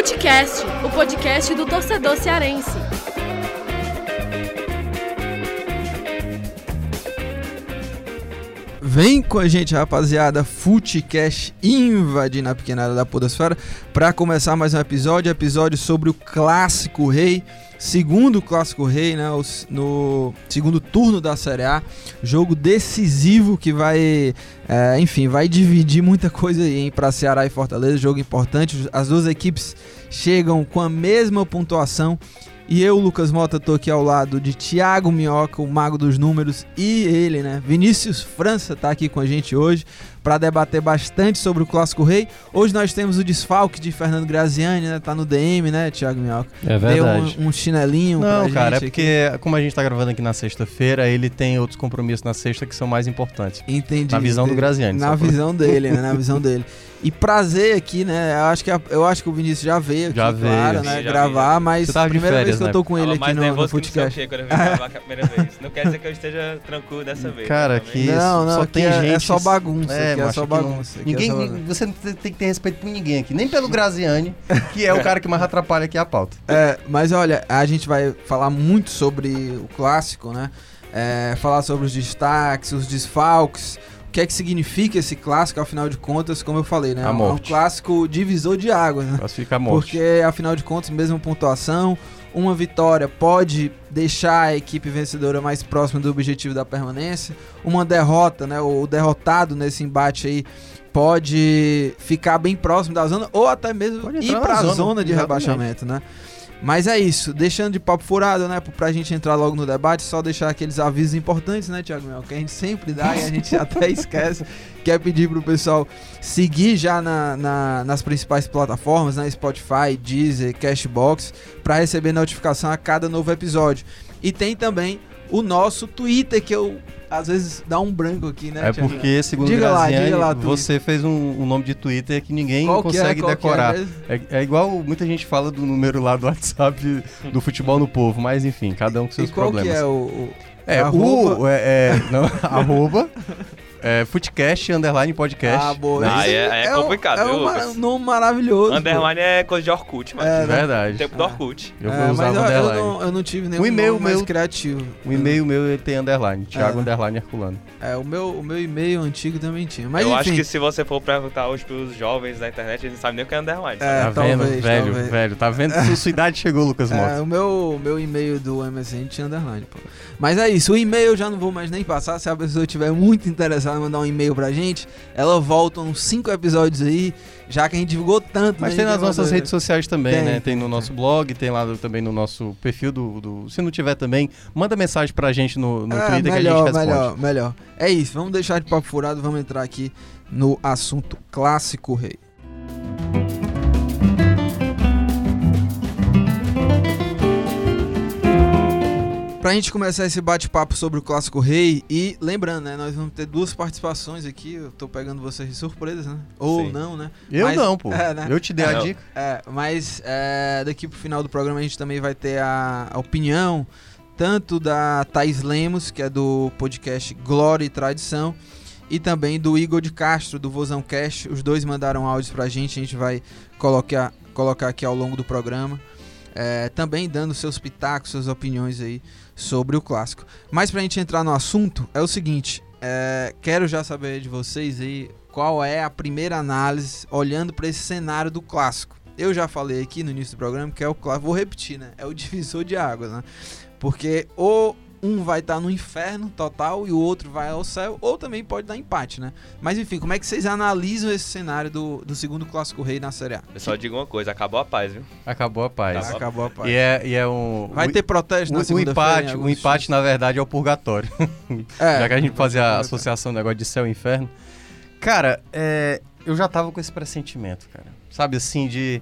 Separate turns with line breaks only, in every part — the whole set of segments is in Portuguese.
Futecast, o podcast do torcedor cearense.
Vem com a gente, rapaziada. Futecast invade na pequena área da Podosfera para começar mais um episódio, episódio sobre o clássico rei, segundo clássico rei, né, no segundo turno da Série A, jogo decisivo que vai, é, enfim, vai dividir muita coisa aí para Ceará e Fortaleza, jogo importante. As duas equipes chegam com a mesma pontuação e eu, Lucas Mota, tô aqui ao lado de Thiago Minhoca, o mago dos números, e ele, né? Vinícius França tá aqui com a gente hoje para debater bastante sobre o Clássico Rei. Hoje nós temos o desfalque de Fernando Graziani, né? Tá no DM, né, Thiago Minhoca?
É verdade.
Deu um, um chinelinho
Não, cara, é porque aqui. como a gente tá gravando aqui na sexta-feira, ele tem outros compromissos na sexta que são mais importantes.
Entendi.
Na visão do Graziani.
Na visão dele, né? Na visão dele. E prazer aqui, né? Eu acho que, a, eu acho que o Vinícius já veio aqui,
já veio,
claro, né? Gravar, vi. mas a primeira
férias,
vez que
né?
eu tô com ele aqui no, no
podcast. quando eu vim gravar a primeira vez. Não quer dizer que eu esteja tranquilo dessa vez.
Cara,
né?
que
não, não,
só tem
é,
gente.
É só bagunça,
é,
é só bagunça.
Ninguém, você não tem que ter respeito por ninguém aqui, nem pelo Graziani, que é o cara que mais atrapalha aqui a pauta.
É, mas olha, a gente vai falar muito sobre o clássico, né? É, falar sobre os destaques, os desfalques, o que é que significa esse clássico, afinal de contas, como eu falei, né? É um clássico divisor de águas, né?
Classifica a morte.
Porque, afinal de contas, mesma pontuação, uma vitória pode deixar a equipe vencedora mais próxima do objetivo da permanência. Uma derrota, né? O derrotado nesse embate aí pode ficar bem próximo da zona ou até mesmo ir para a zona, zona, de exatamente. rebaixamento, né? Mas é isso, deixando de papo furado, né? Pra gente entrar logo no debate, só deixar aqueles avisos importantes, né, Thiago Mel? Que a gente sempre dá e a gente até esquece. Quer pedir pro pessoal seguir já na, na, nas principais plataformas, né? Spotify, Deezer, Cashbox, para receber notificação a cada novo episódio. E tem também o nosso Twitter, que eu às vezes dá um branco aqui, né?
É porque, segundo
diga
Graziani,
lá, lá,
você fez um, um, nome de Twitter que ninguém
Qual
consegue
que é?
decorar.
É?
É, é, igual muita gente fala do número lá do WhatsApp do futebol no povo, mas enfim, cada um com seus
e qual
problemas.
Que é o, o...
É,
arroba...
o. É, é, não, arroba. É, Footcast, underline podcast.
Ah, boa.
Ah, é, é, complicado,
é
viu,
um? É um nome maravilhoso.
Underline pô. é coisa de Orkut, mano.
É, né?
Verdade.
Tempo do Orkut.
Eu
é,
vou usar
mas eu,
underline.
eu, não, eu não tive nenhum
o e-mail
nome mais
meu,
criativo.
O e-mail meu ele tem underline. Thiago
É.
underline Herculano.
É, o meu, o meu e-mail antigo também tinha. Mas
eu
enfim,
acho que se você for perguntar hoje pros jovens da internet, eles não sabem nem o que é underline.
É,
tá
talvez,
vendo? Velho,
talvez.
velho. Tá vendo que sua idade chegou, Lucas Mota?
É, o meu, o meu e-mail do MSN tinha underline, pô. Mas é isso, o e-mail eu já não vou mais nem passar. Se a pessoa estiver muito interessada em mandar um e-mail pra gente, ela volta uns 5 episódios aí, já que a gente divulgou tanto.
Mas
né,
tem
a gente
nas nossas
mandou-
redes sociais também,
Tem,
né?
tem,
Tem no
tem.
nosso blog, tem lá também no nosso perfil do, do- Se não tiver também, manda mensagem pra gente no, no
É,
Twitter
melhor,
que a gente responde.
melhor, melhor. É isso, vamos deixar de papo furado, vamos entrar aqui no assunto clássico rei. Pra gente começar esse bate-papo sobre o Clássico Rei, e lembrando, né, nós vamos ter duas participações aqui, eu tô pegando vocês de surpresa, né? Ou
Sim.
não, né?
Eu
Mas-
não, pô.
é, né?
Eu te dei a
Não.
dica.
É, mas é, daqui pro final do programa a gente também vai ter a, a opinião tanto da Thaís Lemos, que é do podcast Glória e Tradição, e também do Igor de Castro, do Vozão Cash. Os dois mandaram áudios pra gente, a gente vai colocar, colocar aqui ao longo do programa. É, também dando seus pitacos, suas opiniões aí sobre o clássico. Mas pra gente entrar no assunto, é o seguinte: é, quero já saber de vocês aí qual é a primeira análise olhando para esse cenário do clássico. Eu já falei aqui no início do programa que é o clássico, vou repetir, né? É o divisor de águas, né? Porque ou um vai estar no inferno total e o outro vai ao céu, ou também pode dar empate, né? Mas enfim, como é que vocês analisam esse cenário do, do segundo clássico rei na Série A?
Eu só digo uma coisa, acabou a paz, viu?
Acabou a paz.
Acabou.
Acabou a paz.
E é, e é um.
Vai
o-
ter protesto na
o, o
segunda-feira.
empate, o
alguns
empate na verdade é o purgatório.
É,
Já que a gente fazia a
ter-
associação do negócio de céu e inferno. Cara, é, eu já tava com esse pressentimento, cara. Sabe assim, de.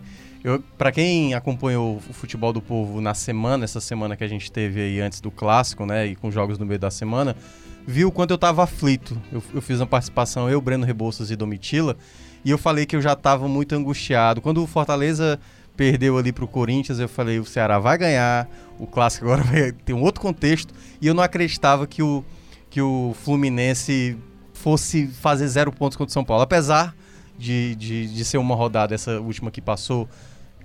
Pra quem acompanhou o futebol do povo na semana, essa semana que a gente teve aí antes do clássico, né? E com jogos no meio da semana, viu o quanto eu tava aflito. Eu, eu fiz uma participação, eu, Breno Rebouças e Domitila, e eu falei que eu já tava muito angustiado. Quando o Fortaleza perdeu ali pro Corinthians, eu falei, o Ceará vai ganhar, o clássico agora vai ter um outro contexto, e eu não acreditava que o, que o Fluminense fosse fazer zero pontos contra o São Paulo. Apesar de, de, de ser uma rodada, essa última que passou,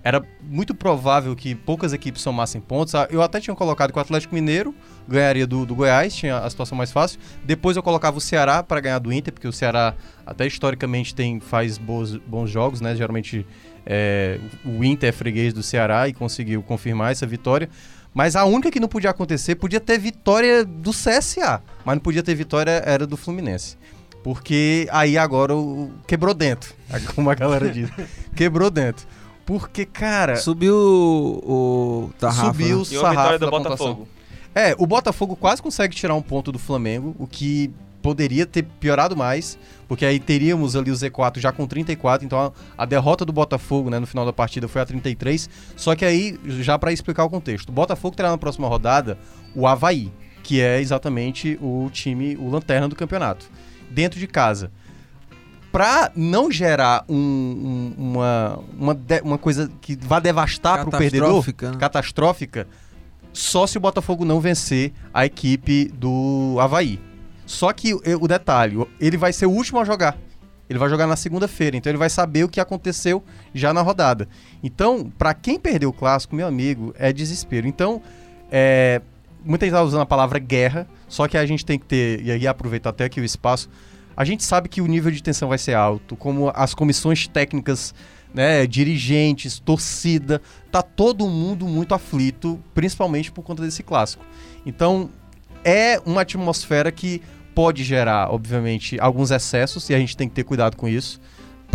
era muito provável que poucas equipes somassem pontos. Ah, Eu até tinha colocado que o Atlético Mineiro ganharia do, do Goiás, tinha a situação mais fácil. Depois eu colocava o Ceará para ganhar do Inter, porque o Ceará até historicamente tem faz bons, jogos, né? Geralmente é, o Inter é freguês do Ceará e conseguiu confirmar essa vitória. Mas a única que não podia acontecer, podia ter vitória do CSA, mas não podia ter vitória era do Fluminense. Porque aí agora o, quebrou dentro, como a galera diz. quebrou dentro. Porque, cara,
Subiu o, o Tarrafa,
subiu o
né?
E uma
sarrafo
vitória do. Botafogo.
É, o Botafogo quase consegue tirar um ponto do Flamengo, o que poderia ter piorado mais, porque aí teríamos ali o Z4 já com 34, então a, a derrota do Botafogo, né, no final da partida foi a 33. Só que aí, já pra explicar o contexto, o Botafogo terá na próxima rodada o Havaí, que é exatamente o time, o lanterna do campeonato, dentro de casa. Pra não gerar um- um- uma, uma, de- uma coisa que vá devastar pro perdedor,
Catastrófica, né?
catastrófica, só se o Botafogo não vencer a equipe do Havaí. Só que o, o detalhe, ele vai ser o último a jogar. Ele vai jogar na segunda-feira, então ele vai saber o que aconteceu já na rodada. Então, pra quem perdeu o clássico, meu amigo, é desespero. Então, é, muita gente tá usando a palavra guerra, só que a gente tem que ter, e aí aproveitar até aqui o espaço, a gente sabe que o nível de tensão vai ser alto, como as comissões técnicas, né, dirigentes, torcida, tá todo mundo muito aflito, principalmente por conta desse clássico. Então, é uma atmosfera que pode gerar, obviamente, alguns excessos e a gente tem que ter cuidado com isso.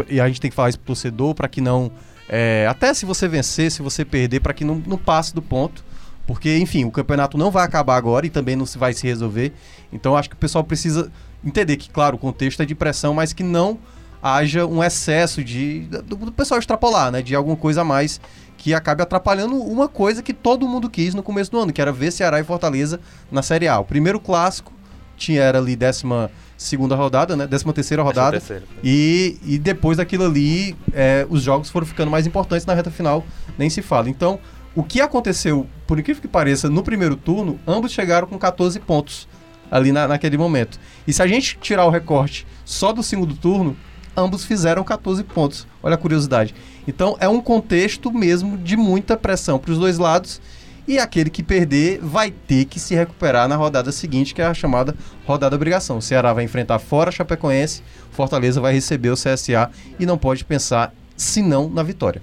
E a gente tem que falar isso pro torcedor para que não. é, até se você vencer, se você perder, para que não, não passe do ponto. Porque, enfim, o campeonato não vai acabar agora e também não se vai se resolver. Então, acho que o pessoal precisa entender que, claro, o contexto é de pressão, mas que não haja um excesso de do, do pessoal extrapolar, né? De alguma coisa a mais que acabe atrapalhando uma coisa que todo mundo quis no começo do ano, que era ver Ceará e Fortaleza na Série A. O primeiro clássico tinha era ali décima segunda rodada, né? Décima terceira rodada.
Terceiro.
E, e depois daquilo ali, é, os jogos foram ficando mais importantes na reta final, nem se fala. Então, o que aconteceu, por incrível que pareça, no primeiro turno, ambos chegaram com 14 pontos ali na- naquele momento. E se a gente tirar o recorte só do segundo turno, ambos fizeram 14 pontos. Olha a curiosidade. Então, é um contexto mesmo de muita pressão para os dois lados. E aquele que perder vai ter que se recuperar na rodada seguinte, que é a chamada rodada obrigação. O Ceará vai enfrentar fora a Chapecoense, Fortaleza vai receber o CSA e não pode pensar senão na vitória.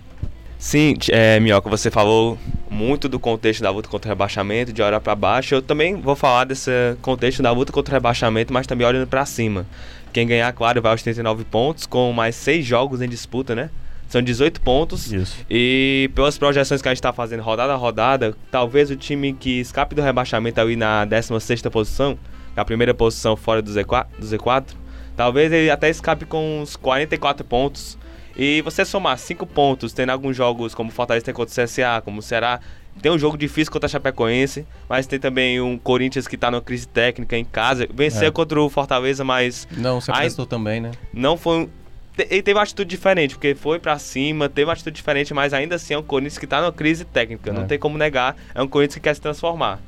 Sim, é, Minhoca, você falou muito do contexto da luta contra o rebaixamento, de hora para baixo. Eu também vou falar desse contexto da luta contra o rebaixamento, mas também olhando para cima. Quem ganhar, claro, vai aos 39 pontos, com mais 6 jogos em disputa, né? São 18 pontos.
Isso.
E pelas projeções que a gente está fazendo rodada a rodada, talvez o time que escape do rebaixamento ali na 16ª posição, que é a primeira posição fora do Z4, do Z4, talvez ele até escape com uns 44 pontos. E você somar 5 pontos, tendo alguns jogos como o Fortaleza tem contra o CSA, como o Ceará, tem um jogo difícil contra a Chapecoense, mas tem também um Corinthians que está numa crise técnica em casa. Venceu
É.
contra o Fortaleza, mas
Não, se apresentou também, né?
não foi um. Ele teve uma atitude diferente, porque foi pra cima, teve uma atitude diferente, mas ainda assim é um Corinthians que tá numa crise técnica,
É.
não tem como negar. É um Corinthians que quer se transformar.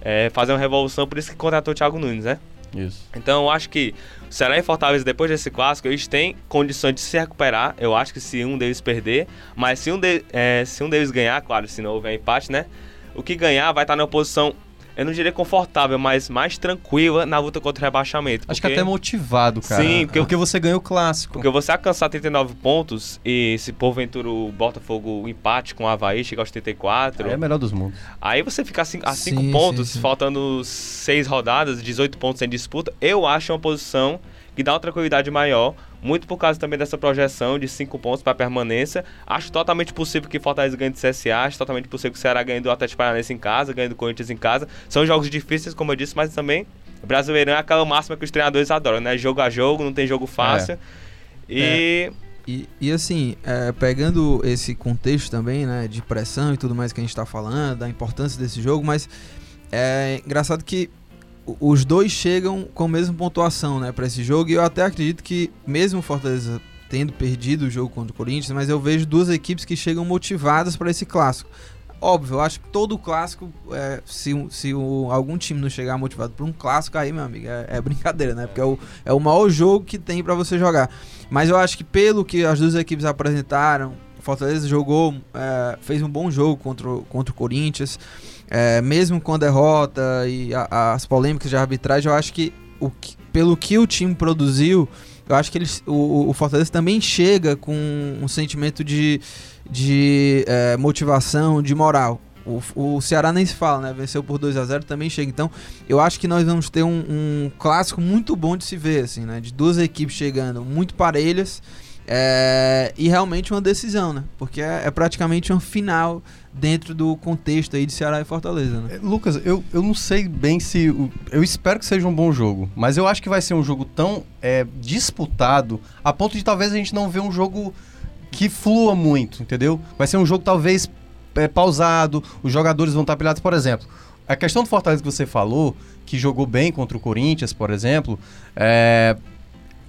É, fazer uma revolução, por isso que contratou o Thiago Nunes, né?
Isso.
Então eu acho que Ceará e Fortaleza, depois desse clássico, eles têm condições de se recuperar. Eu acho que se um deles perder, mas se um, de- é, se um deles ganhar, claro, se não houver empate, né? O que ganhar vai estar numa posição, eu não diria confortável, mas mais tranquila na luta contra o rebaixamento.
Acho que
porque-
até motivado, cara.
Sim, porque-
porque você ganhou o clássico.
Porque você alcançar 39 pontos e se porventura o Botafogo empate com o Havaí, chegar aos 34,
Aí é o melhor dos mundos.
aí você fica a 5
Sim,
pontos,
sim, sim.
faltando 6 rodadas, 18 pontos em disputa. Eu acho uma posição que dá uma tranquilidade maior, muito por causa também dessa projeção de 5 pontos para permanência. Acho totalmente possível que Fortaleza ganhe do CSA, acho totalmente possível que o Ceará ganhe do Atlético Paranaense em casa, ganhe do Corinthians em casa. São jogos difíceis, como eu disse, mas também o Brasileirão é aquela máxima que os treinadores adoram, né? Jogo a jogo, não tem jogo fácil. E
E, e assim, é, pegando esse contexto também, né, de pressão e tudo mais que a gente tá falando, da importância desse jogo, mas é engraçado que os dois chegam com a mesma pontuação, né, para esse jogo, e eu até acredito que mesmo o Fortaleza tendo perdido o jogo contra o Corinthians, mas eu vejo duas equipes que chegam motivadas para esse clássico. Óbvio, eu acho que todo clássico, é, se, se o- algum time não chegar motivado para um clássico, aí, meu amigo, é, é brincadeira, né? Porque é o, é o maior jogo que tem para você jogar. Mas eu acho que pelo que as duas equipes apresentaram Fortaleza jogou, é, fez um bom jogo contra, contra o Corinthians, é, mesmo com a derrota e a- as polêmicas de arbitragem, eu acho que, o pelo que o time produziu, eu acho que eles, o, o Fortaleza também chega com um sentimento de, de é, motivação, de moral. O, o Ceará nem se fala, né? Venceu por 2 a 0 também chega. Então, eu acho que nós vamos ter um, um clássico muito bom de se ver, assim, né? De duas equipes chegando muito parelhas é, e realmente uma decisão, né? Porque é, é praticamente uma final dentro do contexto aí de Ceará e Fortaleza, né?
É, Lucas, eu, eu não sei bem se. eu espero que seja um bom jogo, mas eu acho que vai ser um jogo tão é, disputado a ponto de talvez a gente não ver um jogo que flua muito, entendeu? Vai ser um jogo talvez é, pausado, os jogadores vão estar pilhados, por exemplo. A questão do Fortaleza que você falou, que jogou bem contra o Corinthians, por exemplo, é,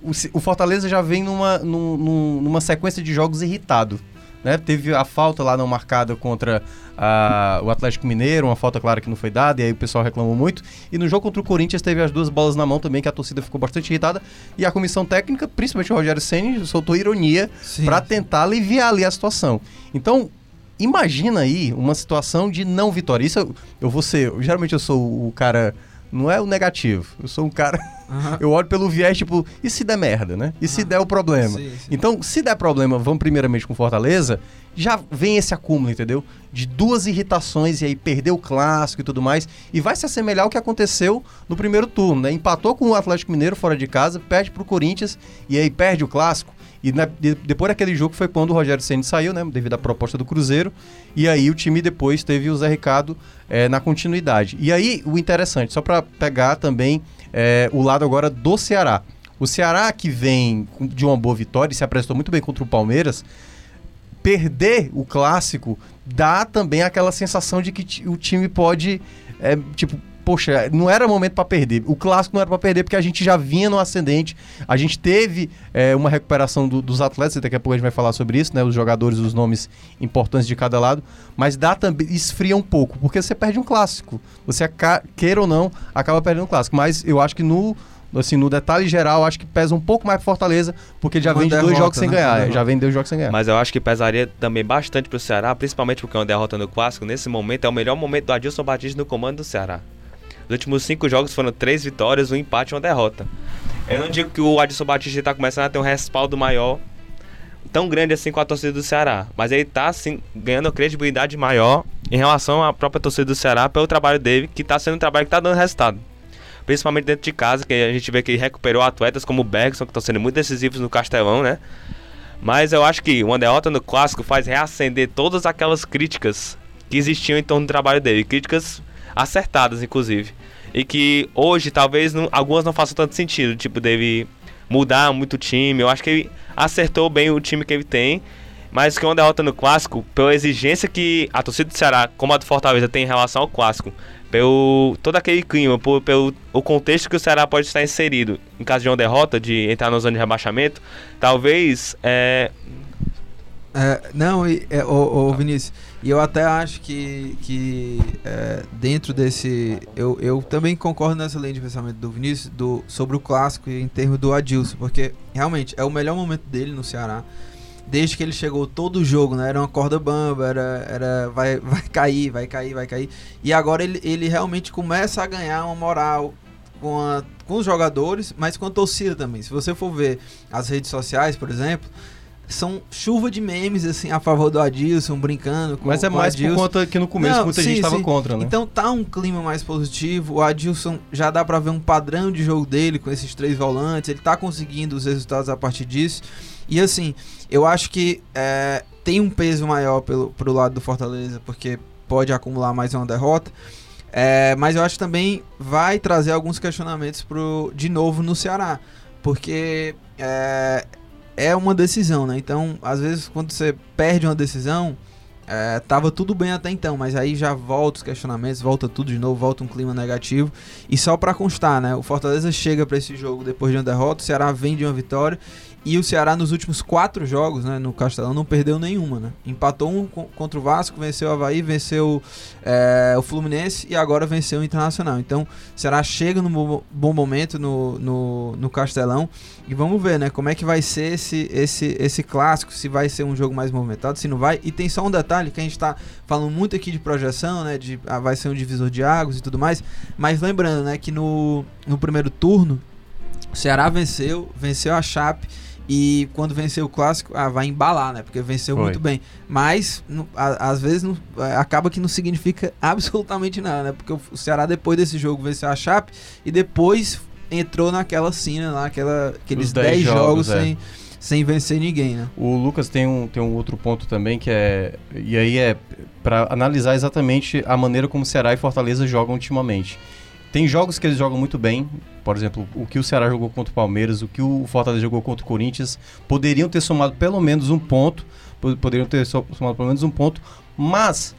o, Fortaleza já vem numa, num- num- numa sequência de jogos irritado. Né? Teve a falta lá não marcada contra ah, o Atlético Mineiro, uma falta clara que não foi dada, e aí o pessoal reclamou muito. E no jogo contra o Corinthians teve as duas bolas na mão também, que a torcida ficou bastante irritada. E a comissão técnica, principalmente o Rogério Senni, soltou ironia para tentar aliviar ali a situação. Então, imagina aí uma situação de não vitória. Isso eu, eu vou ser. Geralmente eu sou o cara. Não é o negativo. Eu sou um cara.
Aham.
Eu olho pelo viés, tipo, e se der merda, né? E se
Aham.
der o problema?
Sim, sim.
Então, se der problema, vamos primeiramente com Fortaleza, já vem esse acúmulo, entendeu? De duas irritações e aí perder o clássico e tudo mais. E vai se assemelhar ao que aconteceu no primeiro turno, né? Empatou com o Atlético Mineiro fora de casa, perde pro Corinthians e aí perde o clássico. E na- de- depois daquele jogo foi quando o Rogério Ceni saiu, né? Devido à proposta do Cruzeiro. E aí o time depois teve o Zé Ricardo eh, na continuidade. E aí, o interessante, só para pegar também eh, o lado agora do Ceará. O Ceará que vem de uma boa vitória e se apresentou muito bem contra o Palmeiras, perder o clássico dá também aquela sensação de que o time pode, é, tipo, poxa, não era momento para perder. O clássico não era para perder porque a gente já vinha no ascendente. A gente teve é, uma recuperação do- dos atletas, e daqui a pouco a gente vai falar sobre isso, né? Os jogadores, os nomes importantes de cada lado. Mas dá também, esfria um pouco, porque você perde um clássico. Você, queira ou não, acaba perdendo um clássico. Mas eu acho que no. Assim, no detalhe geral, acho que pesa um pouco mais Fortaleza, porque já
Uma
vem de dois jogos sem
né?
ganhar.
Uma
é,
derrota.
Já vem dois jogos sem ganhar.
Mas eu acho que pesaria também bastante pro Ceará, principalmente porque é uma derrota no clássico. Nesse momento é o melhor momento do Adilson Batista no comando do Ceará. Os últimos cinco jogos foram três vitórias, um empate e uma derrota. Eu não digo que o Adilson Batista está começando a ter um respaldo maior, tão grande assim com a torcida do Ceará. Mas ele tá assim, ganhando credibilidade maior em relação à própria torcida do Ceará pelo trabalho dele, que tá sendo um trabalho que tá dando resultado. Principalmente dentro de casa, que a gente vê que recuperou atletas como o Bergson, que estão sendo muito decisivos no Castelão, né? Mas eu acho que uma derrota no clássico faz reacender todas aquelas críticas que existiam em torno do trabalho dele. Críticas acertadas, inclusive. E que hoje talvez não- algumas não façam tanto sentido, tipo, dele mudar muito o time. Eu acho que ele acertou bem o time que ele tem. Mas que uma derrota no clássico, pela exigência que a torcida do Ceará, como a do Fortaleza, tem em relação ao clássico, pelo todo aquele clima, por- pelo o contexto que o Ceará pode estar inserido em caso de uma derrota, de entrar na zona de rebaixamento, talvez é,
É, não, é, ô, ô, Vinícius, e eu até acho que, que é, dentro desse. Eu, eu também concordo nessa linha de pensamento do Vinícius do, sobre o clássico em termos do Adilson, porque realmente é o melhor momento dele no Ceará. Desde que ele chegou todo o jogo, né? Era uma corda bamba, era, era vai, vai cair, vai cair, vai cair. E agora ele, ele realmente começa a ganhar uma moral com, a- com os jogadores, mas com a torcida também. Se você for ver as redes sociais, por exemplo, são chuva de memes assim a favor do Adilson, brincando com
Mas é
com
mais por
Adilson.
conta que no começo
Não,
muita
sim,
gente tava
sim.
contra, né?
Então tá um clima mais positivo. O Adilson já dá pra ver um padrão de jogo dele com esses três volantes. Ele tá conseguindo os resultados a partir disso. E assim, eu acho que é, tem um peso maior pelo, pro lado do Fortaleza, porque pode acumular mais uma derrota. É, mas eu acho que também vai trazer alguns questionamentos pro, de novo no Ceará. Porque é, é uma decisão, né? Então, às vezes, quando você perde uma decisão, é, tava tudo bem até então, mas aí já volta os questionamentos, volta tudo de novo, volta um clima negativo. E só pra constar, né? O Fortaleza chega pra esse jogo depois de uma derrota, o Ceará vem de uma vitória. E o Ceará nos últimos quatro jogos, né, no Castelão, não perdeu nenhuma, né? Empatou um co- contra o Vasco, venceu o Havaí, venceu é, o Fluminense e agora venceu o Internacional. Então, o Ceará chega num bo- bom momento no, no, no Castelão. E vamos ver, né, como é que vai ser esse, esse, esse clássico, se vai ser um jogo mais movimentado, se não vai. E tem só um detalhe que a gente tá falando muito aqui de projeção, né, de ah, vai ser um divisor de águas e tudo mais. Mas lembrando, né, que no, no primeiro turno, o Ceará venceu, venceu a Chape. E quando venceu o clássico, ah, vai embalar, né? Porque venceu
Foi.
muito bem. Mas, não- a- às vezes, é, acaba que não significa absolutamente nada, né? Porque o Ceará, depois desse jogo, venceu a Chape e depois entrou naquela cena lá, aquela, aqueles
Os 10
10 jogos,
jogos, é.
sem, sem vencer ninguém, né?
O Lucas tem um, tem um outro ponto também que é. E aí é para analisar exatamente a maneira como Ceará e Fortaleza jogam ultimamente. Tem jogos que eles jogam muito bem, por exemplo, o que o Ceará jogou contra o Palmeiras, o que o Fortaleza jogou contra o Corinthians, poderiam ter somado pelo menos um ponto, po- poderiam ter so- somado pelo menos um ponto, mas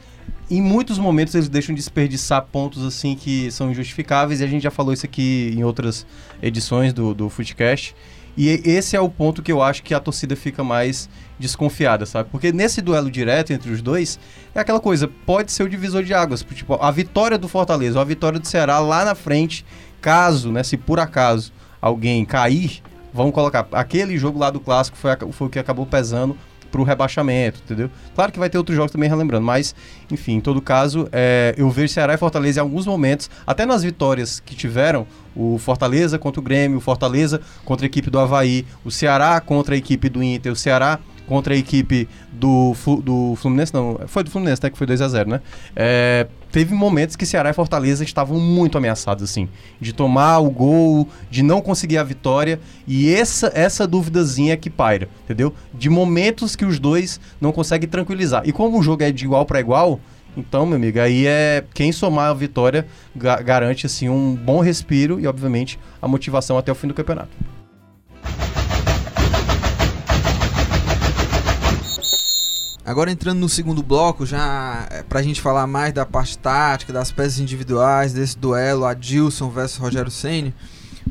em muitos momentos eles deixam de desperdiçar pontos assim que são injustificáveis, e a gente já falou isso aqui em outras edições do, do Footcast. E esse é o ponto que eu acho que a torcida fica mais desconfiada, sabe? Porque nesse duelo direto entre os dois, é aquela coisa, pode ser o divisor de águas. Tipo, a vitória do Fortaleza ou a vitória do Ceará lá na frente, caso, né, se por acaso alguém cair, vamos colocar, aquele jogo lá do Clássico foi, foi o que acabou pesando pro rebaixamento, entendeu? Claro que vai ter outros jogos também relembrando, mas, enfim, em todo caso, é, eu vejo Ceará e Fortaleza em alguns momentos, até nas vitórias que tiveram, o Fortaleza contra o Grêmio, o Fortaleza contra a equipe do Havaí, o Ceará contra a equipe do Inter, o Ceará contra a equipe do, do Fluminense, não, foi do Fluminense, né, que foi 2 a 0 né? É, teve momentos que Ceará e Fortaleza estavam muito ameaçados, assim, de tomar o gol, de não conseguir a vitória, e essa, essa duvidazinha que paira, entendeu? De momentos que os dois não conseguem tranquilizar. E como o jogo é de igual para igual, então, meu amigo, aí é quem somar a vitória ga- garante assim um bom respiro e obviamente a motivação até o fim do campeonato.
Agora entrando no segundo bloco, já é, pra gente falar mais da parte tática, das peças individuais, desse duelo Adilson versus Rogério Ceni,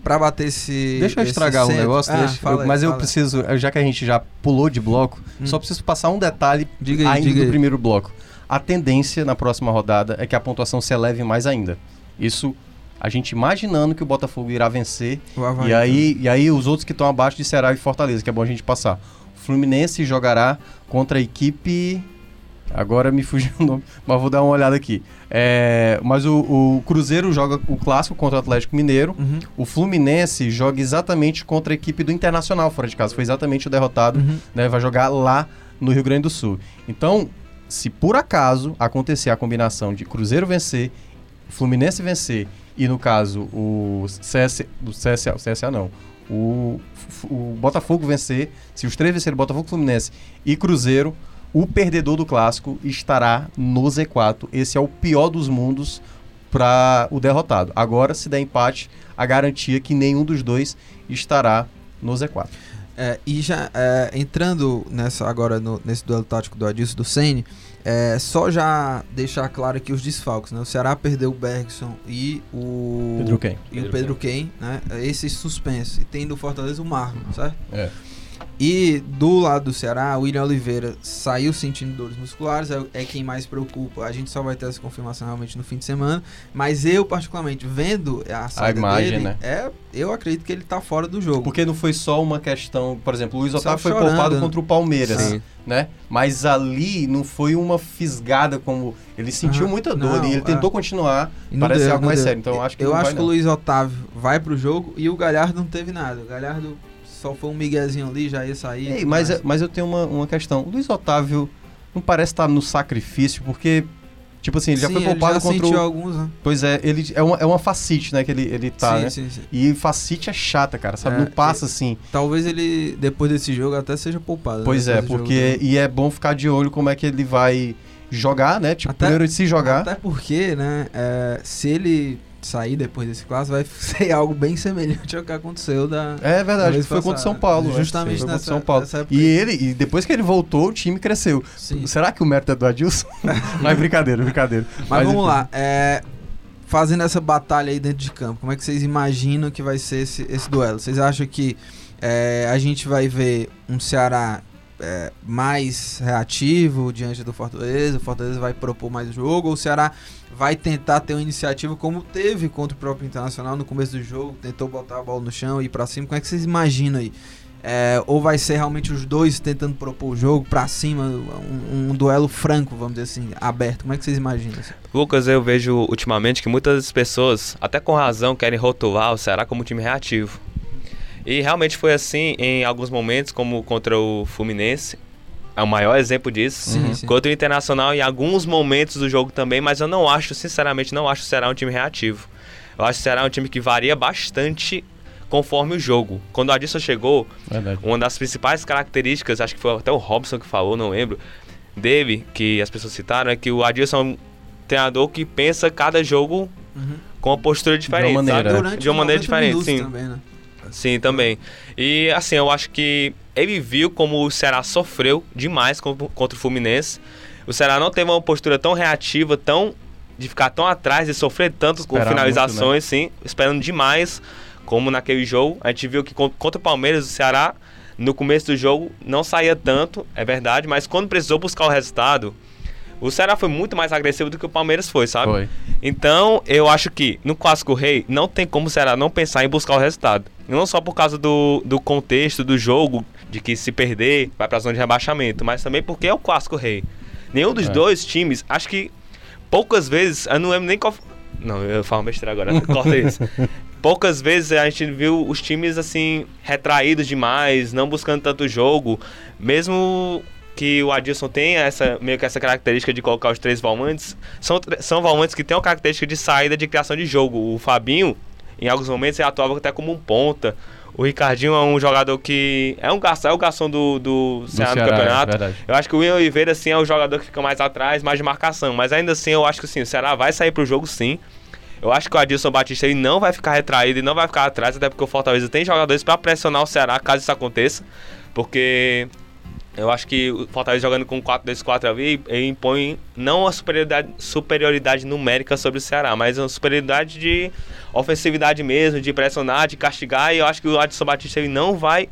pra bater esse.
Deixa eu
esse
estragar um
centro-
negócio,
Ah,
deixa- eu-
aí,
mas eu preciso, já que a gente já pulou de bloco,
Hum.
só preciso passar um detalhe
Diga aí,
ainda
diga
do
aí.
primeiro bloco. A tendência na próxima rodada é que a pontuação se eleve mais ainda. Isso a gente imaginando que o Botafogo irá vencer
Havaí,
E aí, e aí os outros que estão abaixo de Ceará e Fortaleza, que é bom a gente passar. Fluminense jogará contra a equipe. Agora me fugiu o nome, mas vou dar uma olhada aqui. É, mas o, o Cruzeiro joga o clássico contra o Atlético Mineiro.
Uhum,
O Fluminense joga exatamente contra a equipe do Internacional fora de casa. Foi exatamente o derrotado.
uhum.
né, vai jogar lá no Rio Grande do Sul. Então, se por acaso acontecer a combinação de Cruzeiro vencer, Fluminense vencer e no caso o CS, o CSA, o CSA não, o, o Botafogo vencer, se os três vencerem Botafogo, Fluminense e Cruzeiro, o perdedor do clássico estará no Z4. Esse é o pior dos mundos para o derrotado. Agora, se der empate, a garantia é que nenhum dos dois estará no Z4.
É, e já é, entrando nessa agora no- nesse duelo tático do Adilson do Ceni, é, só já deixar claro aqui os desfalques, né? O Ceará perdeu o Bergson e o
Pedro quem?
e o
Pedro
Pedro Ken, né? Esse suspenso. E tem do Fortaleza o Marlon, certo?
É.
E do lado do Ceará, o William Oliveira saiu sentindo dores musculares, é, é quem mais preocupa. A gente só vai ter essa confirmação realmente no fim de semana. Mas eu, particularmente, vendo a saída
imagem,
dele,
né?
é, eu acredito que ele tá fora do jogo.
Porque não foi só uma questão, por exemplo, o Luiz
Só
Otávio foi
chorando,
poupado
né?
contra o Palmeiras,
Sim.
né? Mas ali não foi uma fisgada como ele sentiu
Aham.
muita dor
Não,
e ele
é.
tentou continuar.
E não
Parece
deu,
algo mais
deu.
sério, então eu acho que
Eu
não
acho
vai,
que o. Luiz Otávio vai pro jogo e o Galhardo não teve nada. O Galhardo só foi um miguezinho ali, já ia sair.
Ei, mas,
mais.
mas eu tenho uma, uma questão. O Luiz Otávio não parece estar no sacrifício, porque, tipo assim, ele já
Sim,
foi poupado
já
contra o...
alguns, né?
Pois é, ele é uma, é uma facite, né, que ele, ele tá,
sim,
né?
sim, sim.
E facite é chata, cara, sabe?
É,
não passa assim.
Talvez ele, depois desse jogo, até seja poupado. né?
Pois é,
do jogo
porque... E é bom ficar de olho como é que ele vai jogar, né? Tipo,
Até-
primeiro de se jogar...
Até porque, né, é, se ele sair depois desse clássico, vai ser algo bem semelhante ao que aconteceu da.
É verdade, foi contra o
passada.
São Paulo. né?
Justamente
contra
nessa-
São Paulo.
nessa época
E ele, e depois que ele voltou, o time cresceu.
Sim.
Será que o mérito é do Adilson? Mas brincadeira, brincadeira.
Mas, vamos
enfim.
lá. é, fazendo essa batalha aí dentro de campo, como é que vocês imaginam que vai ser esse, esse duelo? Vocês acham que é, a gente vai ver um Ceará é, mais reativo diante do Fortaleza? O Fortaleza vai propor mais jogo? Ou o Ceará vai tentar ter uma iniciativa como teve contra o próprio Internacional no começo do jogo? Tentou botar a bola no chão e ir pra cima? Como é que vocês imaginam aí? É, ou vai ser realmente os dois tentando propor o jogo pra cima, um, um duelo franco, vamos dizer assim, aberto? Como é que vocês imaginam?
Lucas, eu vejo ultimamente que muitas pessoas, até com razão, querem rotular o Ceará como um time reativo. E realmente foi assim em alguns momentos, como contra o Fluminense. É o maior exemplo disso.
Sim,
Uhum.
sim.
Contra o Internacional em alguns momentos do jogo também, mas eu não acho, sinceramente, não acho o Ceará um time reativo. Eu acho o Ceará um time que varia bastante conforme o jogo. Quando o Adilson chegou,
Verdade.
uma das principais características, acho que foi até o Robson que falou, não lembro, dele, que as pessoas citaram, é que o Adilson é um treinador que pensa cada jogo
Uhum.
com uma postura diferente,
maneira,
sabe?
né?
De uma maneira
90
diferente, sim.
Também, né?
Sim, também. E assim, eu acho que ele viu como o Ceará sofreu demais contra o Fluminense. O Ceará não teve uma postura tão reativa, tão de ficar tão atrás e sofrer tanto com
Esperar
finalizações, sim, esperando demais, como naquele jogo. A gente viu que con- contra o Palmeiras, o Ceará, no começo do jogo, não saía tanto, é verdade, mas quando precisou buscar o resultado, o Ceará foi muito mais agressivo do que o Palmeiras foi, sabe?
Foi.
Então, eu acho que no Clássico Rei não tem como o Ceará não pensar em buscar o resultado. Não só por causa do, do contexto do jogo, de que se perder, vai pra zona de rebaixamento, mas também porque é o Clássico Rei. Nenhum dos
É.
dois times, acho que poucas vezes, eu não lembro nem qual. Não, eu falo besteira agora, corta isso. Poucas vezes a gente viu os times assim, retraídos demais, não buscando tanto jogo, mesmo que o Adilson tenha essa, meio que essa característica de colocar os três volantes, são, são volantes que têm uma característica de saída de criação de jogo. O Fabinho, em alguns momentos, ele atuava até como um ponta. O Ricardinho é um jogador que é um garçom, é o garçom do, do Ceará no campeonato.
verdade.
Eu acho que o William Oliveira, assim, é o jogador que fica mais atrás, mais de marcação. Mas ainda assim, eu acho que sim, o Ceará vai sair pro jogo sim. Eu acho que o Adilson Batista ele não vai ficar retraído e não vai ficar atrás, até porque o Fortaleza tem jogadores para pressionar o Ceará caso isso aconteça. Porque eu acho que o Fortaleza jogando com 4-2-4 ali, ele impõe não a superioridade, superioridade numérica sobre o Ceará, mas uma superioridade de ofensividade mesmo, de pressionar, de castigar. E eu acho que o Adilson Batista ele não vai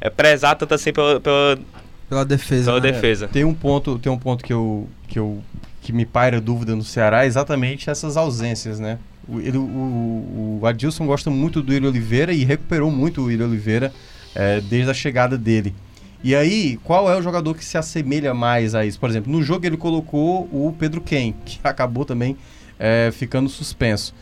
é, prezar tanto assim pela, pela,
Pela defesa.
pela
né?
defesa.
Tem um ponto, tem um ponto que eu que eu que me paira dúvida no Ceará, é exatamente essas ausências, né? O, ele- o, o Adilson gosta muito do William Oliveira e recuperou muito o William Oliveira é, desde a chegada dele. E aí, qual é o jogador que se assemelha mais a isso? Por exemplo, no jogo ele colocou o Pedro Ken, que acabou também é, ficando suspenso.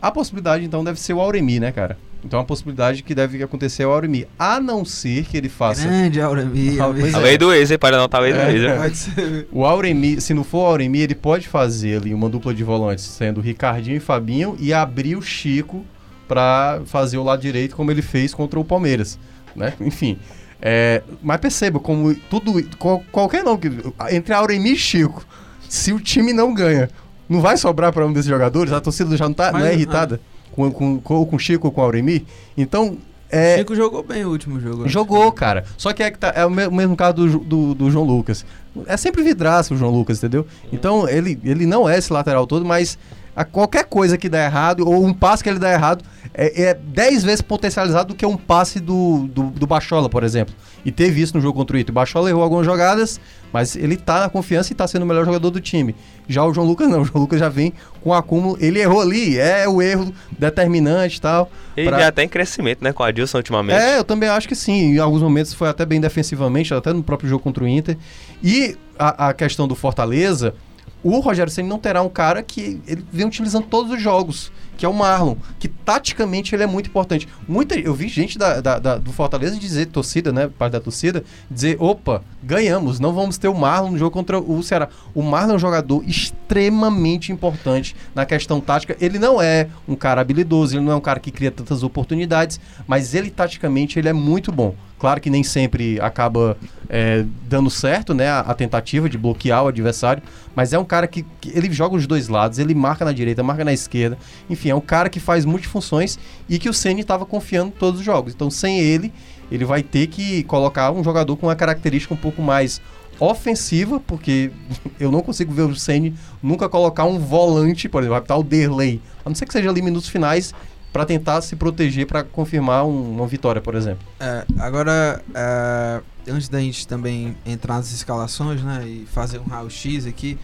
A possibilidade, então, deve ser o Auremi, né, cara? Então a possibilidade que deve acontecer é o Auremi. A não ser que ele faça.
Grande Auremi. Auremi.
pois
A lei do ex, hein? Para não tá a lei do
É.
ex. né?
Pode ser.
O Auremi, se não for o Auremi, ele pode fazer ali uma dupla de volantes, sendo Ricardinho e Fabinho, e abrir o Chico para fazer o lado direito, como ele fez contra o Palmeiras, né? Enfim. É, mas perceba, como tudo, qual- qualquer não, que- entre Auremi e Chico, se o time não ganha, não vai sobrar para um desses jogadores? A torcida já não, tá, não
Mas,
é irritada com, com, com, com o Chico ou com o Auremi? Então, é,
Chico jogou bem o último jogo.
Jogou, cara. Só que é, que tá- é o me- o mesmo caso do, do, do João Lucas. É sempre vidraço o João Lucas, entendeu? Então, ele, ele não é esse lateral todo, mas a qualquer coisa que dá errado, ou um passe que ele dá errado, é, é 10 vezes potencializado do que um passe do, do, do Bachola, por exemplo. E teve isso no jogo contra o Ito. O Bachola errou algumas jogadas, mas ele tá na confiança e tá sendo o melhor jogador do time. Já o João Lucas não. O João Lucas já vem com acúmulo. Ele errou ali, é o erro determinante e tal.
Ele
pra-
tá em crescimento, né, com o Adilson ultimamente.
é, eu também acho que sim. Em alguns momentos foi até bem defensivamente, até no próprio jogo contra o Inter. E a, a questão do Fortaleza, o Rogério Senna não terá um cara que ele vem utilizando todos os jogos, que é o Marlon, que taticamente ele é muito importante. Muita, eu vi gente da, da- da- do Fortaleza dizer, torcida, né, parte da torcida, dizer, opa, ganhamos, não vamos ter o Marlon no jogo contra o Ceará. O Marlon é um jogador extremamente importante na questão tática. Ele não é um cara habilidoso, ele não é um cara que cria tantas oportunidades, mas ele taticamente ele é muito bom. Claro que nem sempre acaba é, dando certo, né, a, a, tentativa de bloquear o adversário, mas é um cara que, que, ele joga os dois lados, ele marca na direita, marca na esquerda, enfim, é um cara que faz multifunções e que o Ceni estava confiando em todos os jogos. Então, sem ele, ele vai ter que colocar um jogador com uma característica um pouco mais ofensiva, porque eu não consigo ver o Ceni nunca colocar um volante, por exemplo, vai botar o Derley, a não ser que seja ali minutos finais para tentar se proteger para confirmar um, uma vitória, por exemplo.
É, agora, é, antes da gente também entrar nas escalações, né, e fazer um raio-x aqui,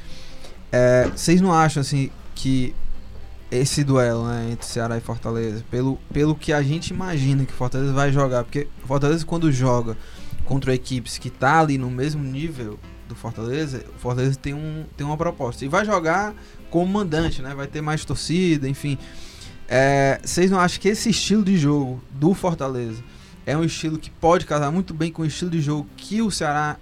é, vocês não acham assim que esse duelo né, entre Ceará e Fortaleza, pelo, pelo que a gente imagina que Fortaleza vai jogar, porque Fortaleza quando joga contra equipes que tá ali no mesmo nível do Fortaleza, o Fortaleza tem, um, tem uma proposta. E vai jogar como mandante, né? Vai ter mais torcida, enfim. É, vocês não acham que esse estilo de jogo do Fortaleza é um estilo que pode casar muito bem com o estilo de jogo que o Ceará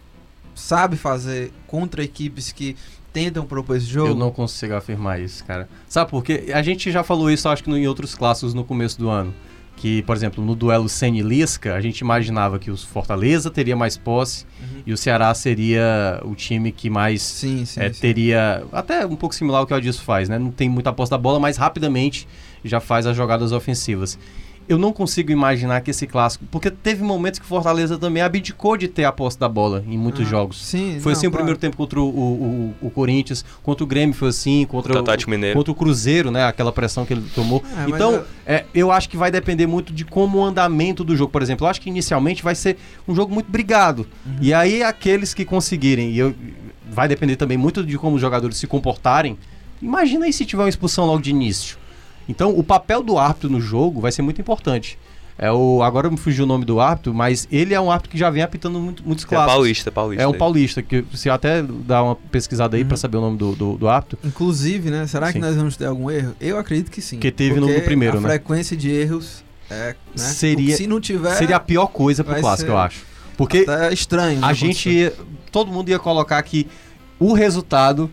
sabe fazer contra equipes que tentam propor esse jogo?
Eu não consigo afirmar isso, cara. Sabe por quê? A gente já falou isso, acho que em outros clássicos no começo do ano que, por exemplo, no duelo Sene-Lisca, a gente imaginava que o Fortaleza teria mais posse uhum. e o Ceará seria o time que mais
sim, sim,
é,
sim.
teria, até um pouco similar ao que o Adilson faz, né? Não tem muita posse da bola, mas rapidamente já faz as jogadas ofensivas eu não consigo imaginar que esse clássico. Porque teve momentos que o Fortaleza também abdicou de ter a posse da bola em muitos ah, jogos.
Sim,
foi
não,
assim
claro.
o primeiro tempo contra o, o, o, Corinthians, contra o Grêmio foi assim, contra o,
o
contra o Cruzeiro, né? Aquela pressão que ele tomou. É, então, eu... É, eu acho que vai depender muito de como o andamento do jogo. Por exemplo, eu acho que inicialmente vai ser um jogo muito brigado. Uhum. E aí, aqueles que conseguirem, e eu, vai depender também muito de como os jogadores se comportarem. Imagina aí se tiver uma expulsão logo de início. Então, o papel do árbitro no jogo vai ser muito importante. É o, agora me fugiu o nome do árbitro, mas ele é um árbitro que já vem apitando muito, muitos clássicos.
É paulista, paulista.
É um paulista, que se até dá uma pesquisada aí uhum. para saber o nome do, do, do, árbitro.
Inclusive, né? Será sim. que nós vamos ter algum erro? Eu acredito que sim.
Que teve no, no, primeiro,
a
né?
A frequência de erros é, né?
Seria,
se não tiver.
Seria a pior coisa pro clássico, eu acho. Porque
é estranho. Né,
a gente. Ia, todo mundo ia colocar que o resultado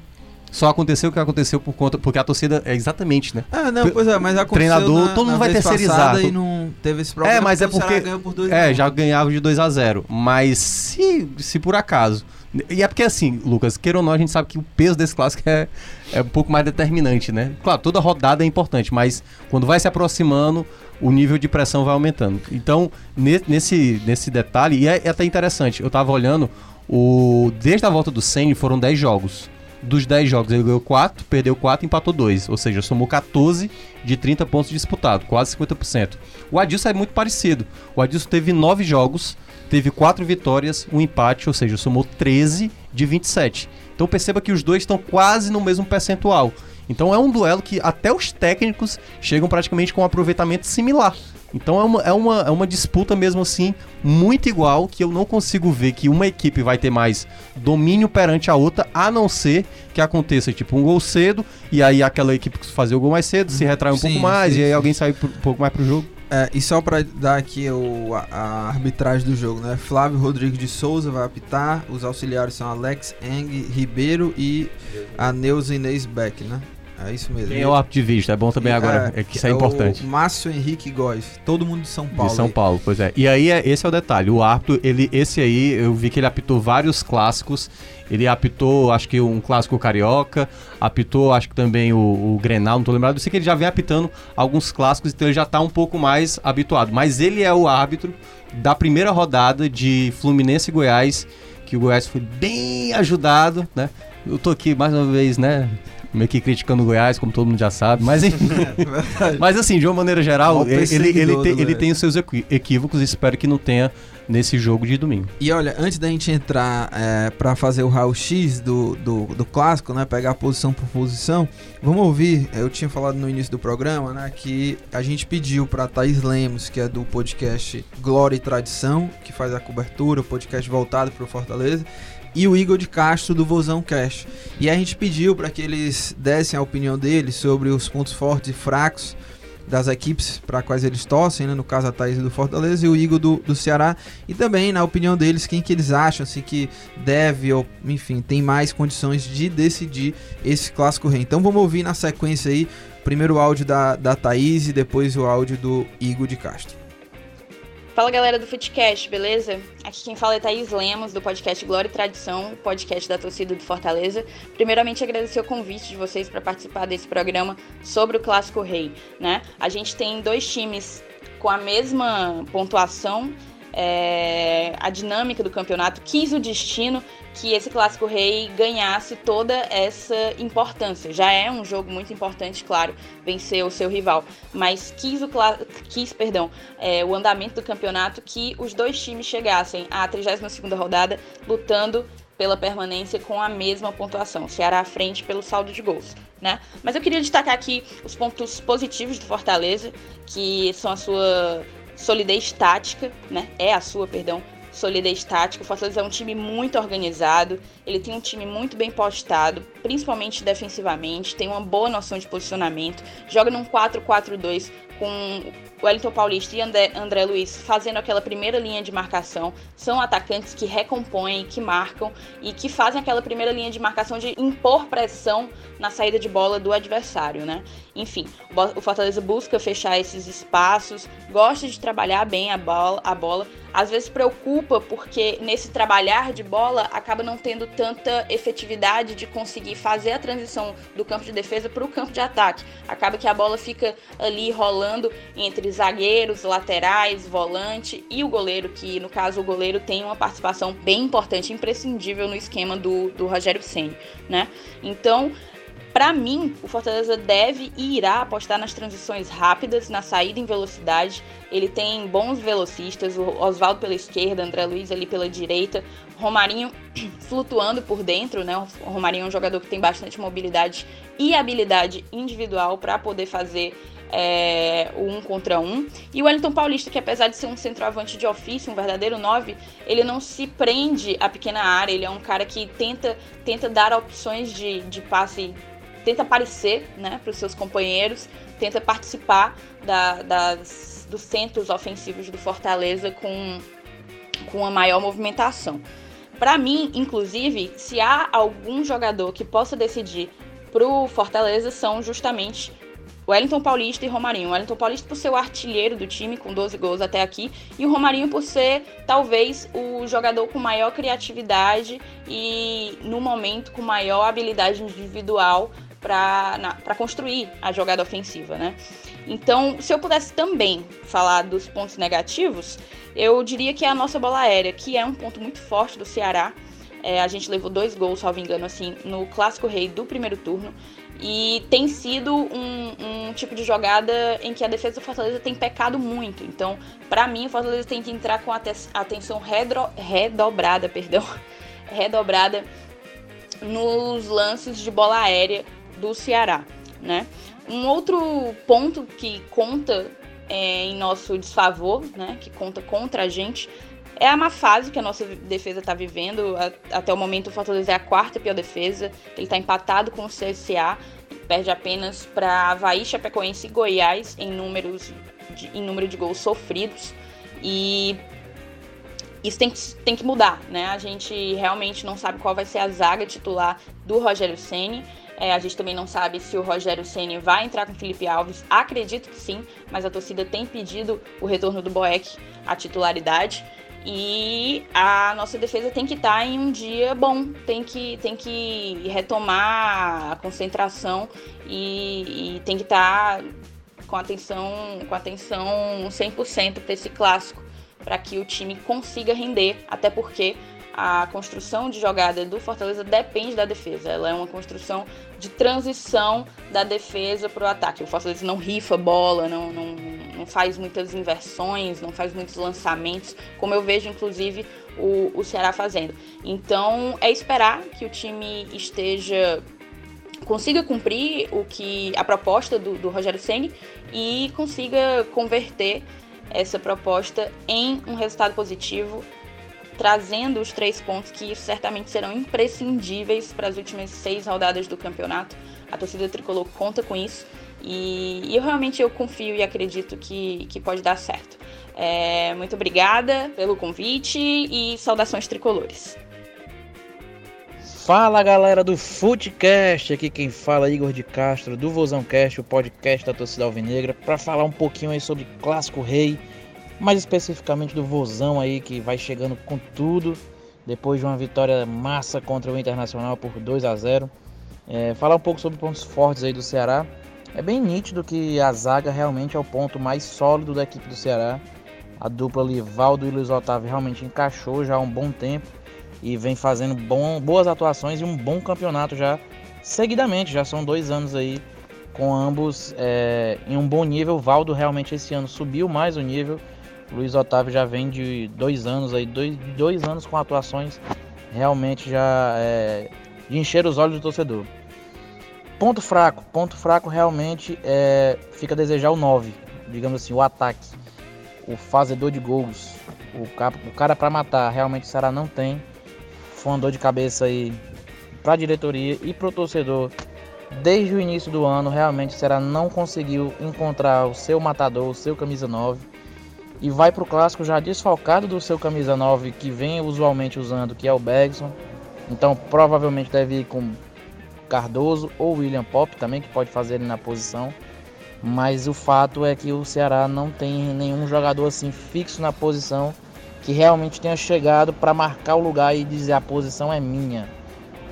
só aconteceu o que aconteceu por conta. Porque a torcida é exatamente, né?
Ah, não, pois é, mas aconteceu.
Treinador,
na,
todo mundo vai terceirizar.
E não teve esse problema.
É, mas é porque. é, já ganhava de 2 a 0 Mas se, se por acaso. E é porque assim, Lucas, queira ou não, a gente sabe que o peso desse clássico é, é um pouco mais determinante, né? Claro, toda rodada é importante, mas quando vai se aproximando, o nível de pressão vai aumentando. Então, nesse, nesse detalhe, e é, é até interessante, eu tava olhando, o, desde a volta do Senna foram 10 jogos dos 10 jogos ele ganhou 4, perdeu 4 empatou 2. Ou seja, somou 14 de 30 pontos disputados, quase 50%. O Adilson é muito parecido. O Adilson teve 9 jogos, teve 4 vitórias, um empate, ou seja, somou 13 de 27. Então perceba que os dois estão quase no mesmo percentual. Então é um duelo que até os técnicos chegam praticamente com um aproveitamento similar. Então é uma, é, uma, é uma disputa mesmo assim, muito igual, que eu não consigo ver que uma equipe vai ter mais domínio perante a outra, a não ser que aconteça tipo um gol cedo, e aí aquela equipe que fazer o gol mais cedo se retrai um sim, pouco mais, sim, e aí sim. alguém sai um pouco mais pro jogo.
É, e só para dar aqui o, a, a, arbitragem do jogo, né? Flávio Rodrigues de Souza vai apitar, os auxiliares são Alex Eng Ribeiro e a Neuza Inês Beck, né? É isso mesmo.
Quem é o aptivista? É bom também agora, é, é que isso é, é importante.
Márcio Henrique Góes, todo mundo de São Paulo.
De São aí. Paulo, pois é. E aí, é, esse é o detalhe. O árbitro, ele, esse aí, eu vi que ele apitou vários clássicos. Ele apitou, acho que um clássico carioca, apitou, acho que também o, o Grenal, não tô lembrado. Eu sei que ele já vem apitando alguns clássicos, então ele já tá um pouco mais habituado. Mas ele é o árbitro da primeira rodada de Fluminense e Goiás, que o Goiás foi bem ajudado, né? Eu tô aqui mais uma vez, né? Meio que criticando o Goiás, como todo mundo já sabe. Mas, enfim, é mas assim, de uma maneira geral, ele, ele, tem, ele tem os seus equívocos e espero que não tenha nesse jogo de domingo.
E olha, antes da gente entrar é, para fazer o raio-x do, do, do, clássico, né, pegar posição por posição, vamos ouvir, eu tinha falado no início do programa, né, que a gente pediu para Thaís Lemos, que é do podcast Glória e Tradição, que faz a cobertura, o podcast voltado para o Fortaleza, e o Igor de Castro do Vozão Cash. E a gente pediu para que eles dessem a opinião deles sobre os pontos fortes e fracos das equipes para quais eles torcem, né? no caso a Thaís do Fortaleza e o Igor do, do Ceará, e também, na opinião deles, quem que eles acham assim, que deve, ou enfim, tem mais condições de decidir esse clássico rei. Então vamos ouvir na sequência aí, primeiro o áudio da, da Thaís e depois o áudio do Igor de Castro.
Fala galera do Footcast, beleza? Aqui quem fala é Thaís Lemos, do podcast Glória e Tradição, podcast da torcida do Fortaleza. Primeiramente, agradecer o convite de vocês para participar desse programa sobre o Clássico Rei. Né? A gente tem dois times com a mesma pontuação é, a dinâmica do campeonato, quis o destino que esse clássico rei ganhasse toda essa importância. Já é um jogo muito importante, claro, vencer o seu rival, mas quis o quis, perdão, é, o andamento do campeonato que os dois times chegassem à 32ª rodada lutando pela permanência com a mesma pontuação, Ceará à frente pelo saldo de gols. Né? Mas eu queria destacar aqui os pontos positivos do Fortaleza, que são a sua solidez tática, né? É a sua, perdão, solidez tática. O Fortaleza é um time muito organizado, ele tem um time muito bem postado, principalmente defensivamente, tem uma boa noção de posicionamento, joga num 4-4-2 com Wellington Paulista e André, André Luiz fazendo aquela primeira linha de marcação. São atacantes que recompõem, que marcam e que fazem aquela primeira linha de marcação de impor pressão na saída de bola do adversário, né? Enfim, o Fortaleza busca fechar esses espaços, gosta de trabalhar bem a bola, a bola às vezes preocupa porque nesse trabalhar de bola acaba não tendo tanta efetividade de conseguir fazer a transição do campo de defesa para o campo de ataque. Acaba que a bola fica ali rolando entre zagueiros, laterais, volante e o goleiro, que no caso o goleiro tem uma participação bem importante, imprescindível no esquema do, do Rogério Senni, né? Então para mim, o Fortaleza deve e irá apostar nas transições rápidas, na saída em velocidade. Ele tem bons velocistas, o Oswaldo pela esquerda, André Luiz ali pela direita, Romarinho flutuando por dentro, né? O Romarinho é um jogador que tem bastante mobilidade e habilidade individual para poder fazer é, o um contra um. E o Wellington Paulista, que apesar de ser um centroavante de ofício, um verdadeiro 9, ele não se prende à pequena área, ele é um cara que tenta, tenta dar opções de, de passe tenta aparecer né, para os seus companheiros, tenta participar da, das, dos centros ofensivos do Fortaleza com, com a maior movimentação. Para mim, inclusive, se há algum jogador que possa decidir para o Fortaleza, são justamente Wellington Paulista e Romarinho. O Wellington Paulista por ser o artilheiro do time, com 12 gols até aqui, e o Romarinho por ser, talvez, o jogador com maior criatividade e, no momento, com maior habilidade individual para construir a jogada ofensiva, né? Então, se eu pudesse também falar dos pontos negativos, eu diria que é a nossa bola aérea, que é um ponto muito forte do Ceará. É, a gente levou dois gols, salvo engano, assim, no Clássico Rei do primeiro turno. E tem sido um, um, tipo de jogada em que a defesa do Fortaleza tem pecado muito. Então, para mim, o Fortaleza tem que entrar com atenção redro, redobrada, perdão, redobrada nos lances de bola aérea do Ceará, né? Um outro ponto que conta é, em nosso desfavor, né, que conta contra a gente, é a má fase que a nossa defesa está vivendo. até o momento, o Fortaleza é a quarta pior defesa. Ele está empatado com o CSA, perde apenas para Havaí, Chapecoense e Goiás em, números de, em número de gols sofridos. E isso tem que, tem que mudar, né? A gente realmente não sabe qual vai ser a zaga titular do Rogério Ceni. É, a gente também não sabe se o Rogério Ceni vai entrar com o Felipe Alves. Acredito que sim, mas a torcida tem pedido o retorno do Boeck à titularidade. E a nossa defesa tem que estar tá em um dia bom, tem que, tem que retomar a concentração e, e tem que estar tá com atenção, com atenção 100% para esse clássico, para que o time consiga render, até porque a construção de jogada do Fortaleza depende da defesa. Ela é uma construção de transição da defesa para o ataque. O Fortaleza não rifa bola, não, não, não faz muitas inversões, não faz muitos lançamentos, como eu vejo, inclusive, o, o Ceará fazendo. Então, é esperar que o time esteja consiga cumprir o que a proposta do, do Rogério Ceni e consiga converter essa proposta em um resultado positivo trazendo os três pontos que certamente serão imprescindíveis para as últimas seis rodadas do campeonato. A torcida tricolor conta com isso E, e eu realmente eu confio e acredito que, que pode dar certo. É, muito obrigada pelo convite e saudações tricolores.
Fala galera do Footcast, aqui quem fala é Igor de Castro do Vozão Cast, o podcast da torcida alvinegra, para falar um pouquinho aí sobre Clássico Rei, mais especificamente do Vozão aí que vai chegando com tudo depois de uma vitória massa contra o Internacional por 2 a 0. É, falar um pouco sobre pontos fortes aí do Ceará. É bem nítido que a zaga realmente é o ponto mais sólido da equipe do Ceará. A dupla Livaldo e Luiz Otávio realmente encaixou já há um bom tempo e vem fazendo bom, boas atuações e um bom campeonato já seguidamente. Já são dois anos aí com ambos é, em um bom nível. Valdo realmente esse ano subiu mais o nível. Luiz Otávio já vem de dois anos aí, dois, dois anos com atuações realmente já é, de encher os olhos do torcedor. Ponto fraco, ponto fraco realmente é, fica a desejar o 9, digamos assim, o ataque, o fazedor de gols, o, o cara para matar, realmente o Ceará não tem. Foi uma dor de cabeça aí para a diretoria e para o torcedor. Desde o início do ano, realmente o Ceará não conseguiu encontrar o seu matador, o seu camisa 9. E vai para o clássico já desfalcado do seu camisa 9 que vem usualmente usando, que é o Bergson. Então provavelmente deve ir com Cardoso ou William Pop também, que pode fazer ele na posição. Mas o fato é que o Ceará não tem nenhum jogador assim fixo na posição que realmente tenha chegado para marcar o lugar e dizer a posição é minha.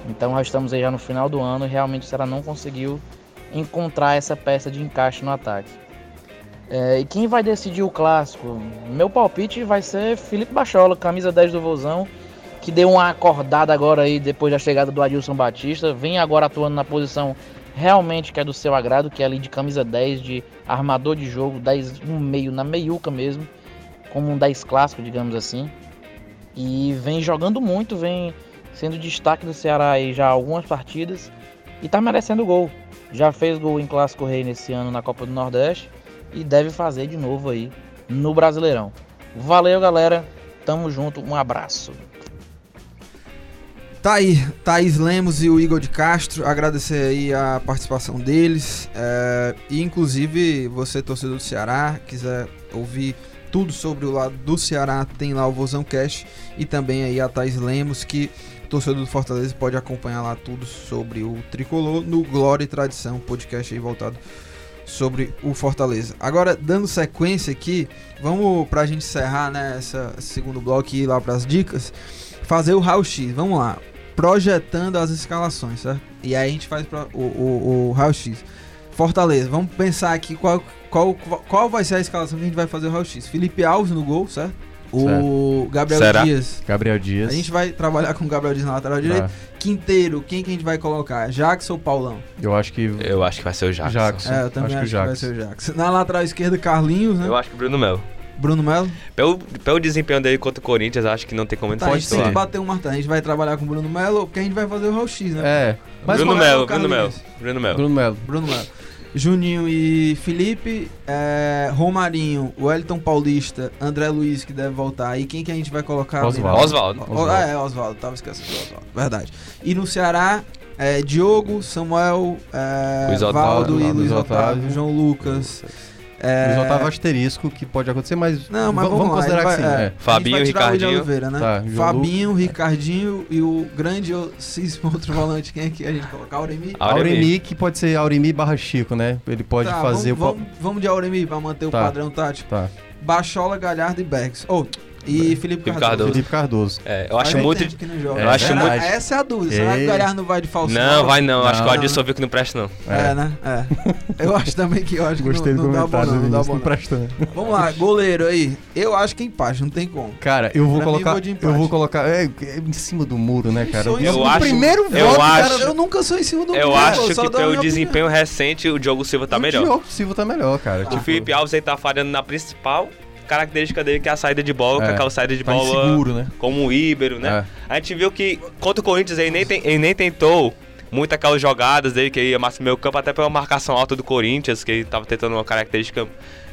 Então nós estamos aí já no final do ano e realmente o Ceará não conseguiu encontrar essa peça de encaixe no ataque. É, e quem vai decidir o clássico? Meu palpite vai ser Felipe Bachola, camisa 10 do Vozão que deu uma acordada agora aí depois da chegada do Adilson Batista, vem agora atuando na posição realmente que é do seu agrado, que é ali de camisa 10, de armador de jogo, 10 um meio na meiuca mesmo, como um 10 clássico, digamos assim. E vem jogando muito, vem sendo destaque do Ceará aí já algumas partidas e tá merecendo gol. Já fez gol em Clássico Rei nesse ano na Copa do Nordeste e deve fazer de novo aí no Brasileirão. Valeu, galera. Tamo junto. Um abraço.
Tá aí, Thaís Lemos e o Igor de Castro, agradecer aí a participação deles. É, e inclusive, você, torcedor do Ceará, quiser ouvir tudo sobre o lado do Ceará, tem lá o Vozão Cash e também aí a Thaís Lemos, que torcedor do Fortaleza pode acompanhar lá tudo sobre o tricolor no Glória e Tradição, podcast aí voltado sobre o Fortaleza. Agora, dando sequência aqui, vamos pra gente encerrar né, essa, segundo bloco e ir lá pras dicas fazer o raio-x. Vamos lá. Projetando as escalações, certo? E aí a gente faz o, o, o raio-x. Fortaleza, vamos pensar aqui qual, qual, qual vai ser a escalação que a gente vai fazer o raio-x. Felipe Alves no gol, certo? O Gabriel Será? Dias.
Gabriel Dias.
A gente vai trabalhar com o Gabriel Dias na lateral direita. Ah. Quinteiro, quem que a gente vai colocar? Jackson ou Paulão?
Eu acho que.
Eu acho que vai ser o Jackson.
Jackson.
É, eu também acho, acho que, que vai ser o Jackson. Na lateral esquerda, Carlinhos, né?
Eu acho que Bruno Melo.
Bruno Melo?
Pelo, pelo desempenho dele contra o Corinthians, acho que não tem como ele
tá, Pode ser. bater um martelo. A gente vai trabalhar com o Bruno Melo, porque a gente vai fazer o raio-x, né?
É.
Mas Bruno Melo, Bruno Melo. Bruno Melo.
Bruno Melo.
Bruno Melo. Juninho e Felipe, é, Romarinho, Wellington Paulista, André Luiz, que deve voltar. E quem que a gente vai colocar?
Oswaldo. Oswaldo.
Oswaldo. É, Oswaldo. Tava esquecendo do Oswaldo. Verdade. E no Ceará, é, Diogo, Samuel, é, Valdo e Luiz Otávio, João Lucas.
É... Otávio asterisco, que pode acontecer, mas,
não, mas vamos,
vamos considerar
vai,
que sim. É.
É. Fabinho, Ricardinho. Oliveira,
né? Tá, Fabinho, Lu... Ricardinho e o grandiosíssimo outro volante, quem é que a gente coloca? Auremi?
Auremi, Auremi que pode ser Auremi barra Chico, né? Ele pode tá, fazer
vamos, o... Vamos, vamos de Auremi pra manter tá. o padrão tático.
Tá.
Bachola, Galhardo e Bergs. Oh, e Felipe, Felipe
Cardoso. Felipe Cardoso.
É, eu acho muito.
Que não joga.
Eu acho muito.
Essa é a dúvida. Será que o Galhardo não vai de falso?
Não, vai não. não. Acho que o Adilson viu que não presta, não.
É, é né? É. Eu acho também que eu acho
Gostei
que
não,
não dá bom, não, não dá bom.
Não presta,
Vamos lá, goleiro aí. Eu acho que empate, não tem como.
Cara, eu vou pra colocar. Mim, vou eu vou colocar. É, é, em cima do muro, né, cara?
Eu, eu acho.
primeiro
eu
voto,
acho,
cara, eu nunca sou em cima do muro.
Eu acho que pelo desempenho recente, o Diogo Silva tá melhor. O
Diogo Silva tá melhor, cara.
O Felipe Alves aí tá falhando na principal característica dele que é a saída de bola, é, aquela saída de tá bola
inseguro, né?
como o Ibero, né? É. A gente viu que contra o Corinthians ele nem, tem, ele nem tentou muito aquelas jogadas dele que ia mais meio campo, até pela marcação alta do Corinthians, que ele tava tentando uma característica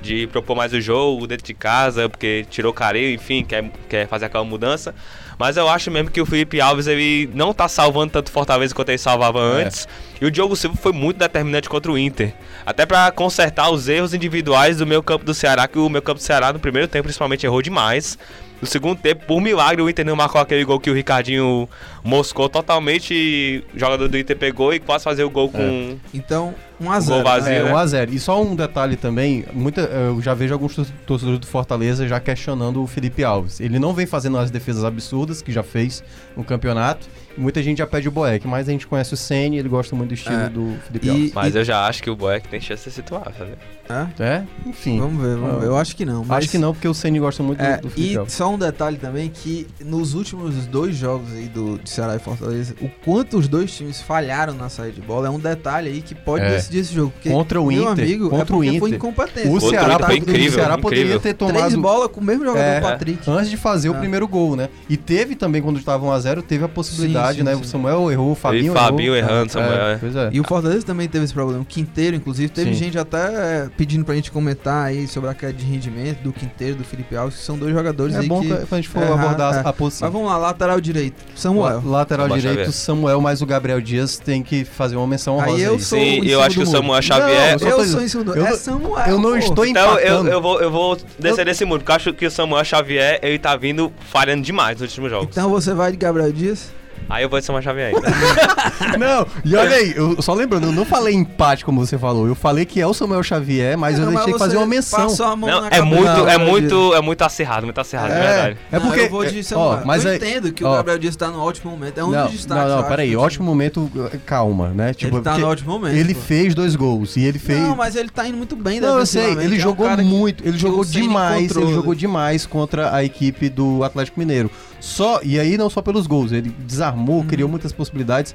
de propor mais o jogo dentro de casa, porque tirou carinho, enfim, quer, quer fazer aquela mudança. Mas eu acho mesmo que o Felipe Alves ele não tá salvando tanto Fortaleza quanto ele salvava
É.
antes. E o Diogo Silva foi muito determinante contra o Inter. Até pra consertar os erros individuais do meio campo do Ceará, que o meio campo do Ceará no primeiro tempo principalmente errou demais. No segundo tempo, por milagre, o Inter não marcou aquele gol que o Ricardinho moscou totalmente. O jogador do Inter pegou e quase fazer o gol com.
Então, 1 a
gol
0
vazio.
É,
né?
1x0. E só um detalhe também, muita, eu já vejo alguns tor- torcedores do Fortaleza já questionando o Felipe Alves. Ele não vem fazendo as defesas absurdas que já fez no campeonato. E muita gente já pede o Boeck, mas a gente conhece o Senna e ele gosta muito do estilo
É.
do Felipe
E-
Alves.
Mas eu já acho que o Boeck tem chance de se situar, sabe?
É?
É, enfim.
Vamos ver, vamos ver. Eu acho que não. Mas...
Acho que não, porque o Senna gosta muito
É,
do, do Felipe
e
Alves.
só um detalhe também que nos últimos dois jogos aí do de Ceará e Fortaleza, o quanto os dois times falharam na saída de bola é um detalhe aí que pode
É.
decidir esse jogo. Porque,
Contra o Inter,
amigo,
contra
é porque
o
foi
Inter.
incompetente.
O
Contra o
Ceará,
foi incrível,
o Ceará poderia
incrível.
ter
Três
tomado
bolas com o mesmo jogador
É.
Patrick.
antes de fazer o primeiro gol, né? E teve também, quando estava 1x0, teve a possibilidade,
Sim, sim,
né?
sim.
O Samuel errou, o Fabinho
E Fabinho
errou.
errando, Samuel, é.
Pois é.
E o Fortaleza também teve esse problema. O Quinteiro, inclusive, teve
Sim.
gente até é, pedindo pra gente comentar aí sobre a queda de rendimento do Quinteiro, do Felipe Alves, que são dois jogadores
É
aí
bom
que...
que a gente for
é,
abordar
é.
a posição.
Mas vamos lá, lateral direito. Samuel.
La- Lateral direito,
Xavier.
Samuel, mas o Gabriel Dias tem que fazer uma menção honrosa
Aí eu sou
Sim, eu acho que o. Samuel Xavier.
eu só
Eu sou em cima do...
eu
É
não-
Samuel.
eu não
pô.
estou
Então eu,
empatando.
eu vou, eu vou descer desse mundo, porque eu acho que o Samuel Xavier ele tá vindo falhando demais nos últimos jogos.
Então você vai de Gabriel Dias?
Aí eu vou de Samuel Xavier ainda.
Não, e olha aí, eu só lembrando, eu não falei empate como você falou, eu falei que é o Samuel Xavier, mas eu
Não,
deixei que fazer uma menção.
Passou a mão
Não,
na
é muito,
do
é muito, é muito acirrado, muito acirrado, de verdade.
É
Não,
porque.
eu vou de Samuel.
Ó, mas
eu
aí-
entendo que
ó,
o Gabriel Dias tá no ótimo momento. É um
não,
dos destaques.
não,
eu
não,
acho,
peraí, ótimo momento, calma, né? Tipo,
ele tá no ótimo momento.
ele
pô.
fez dois gols e ele fez.
Não, mas ele tá indo muito bem
Não, eu sei, ele
É
jogou muito, ele jogou demais, ele jogou demais contra a equipe do Atlético Mineiro. Só, e aí não só pelos gols, ele desarmou,
Uhum.
criou muitas possibilidades.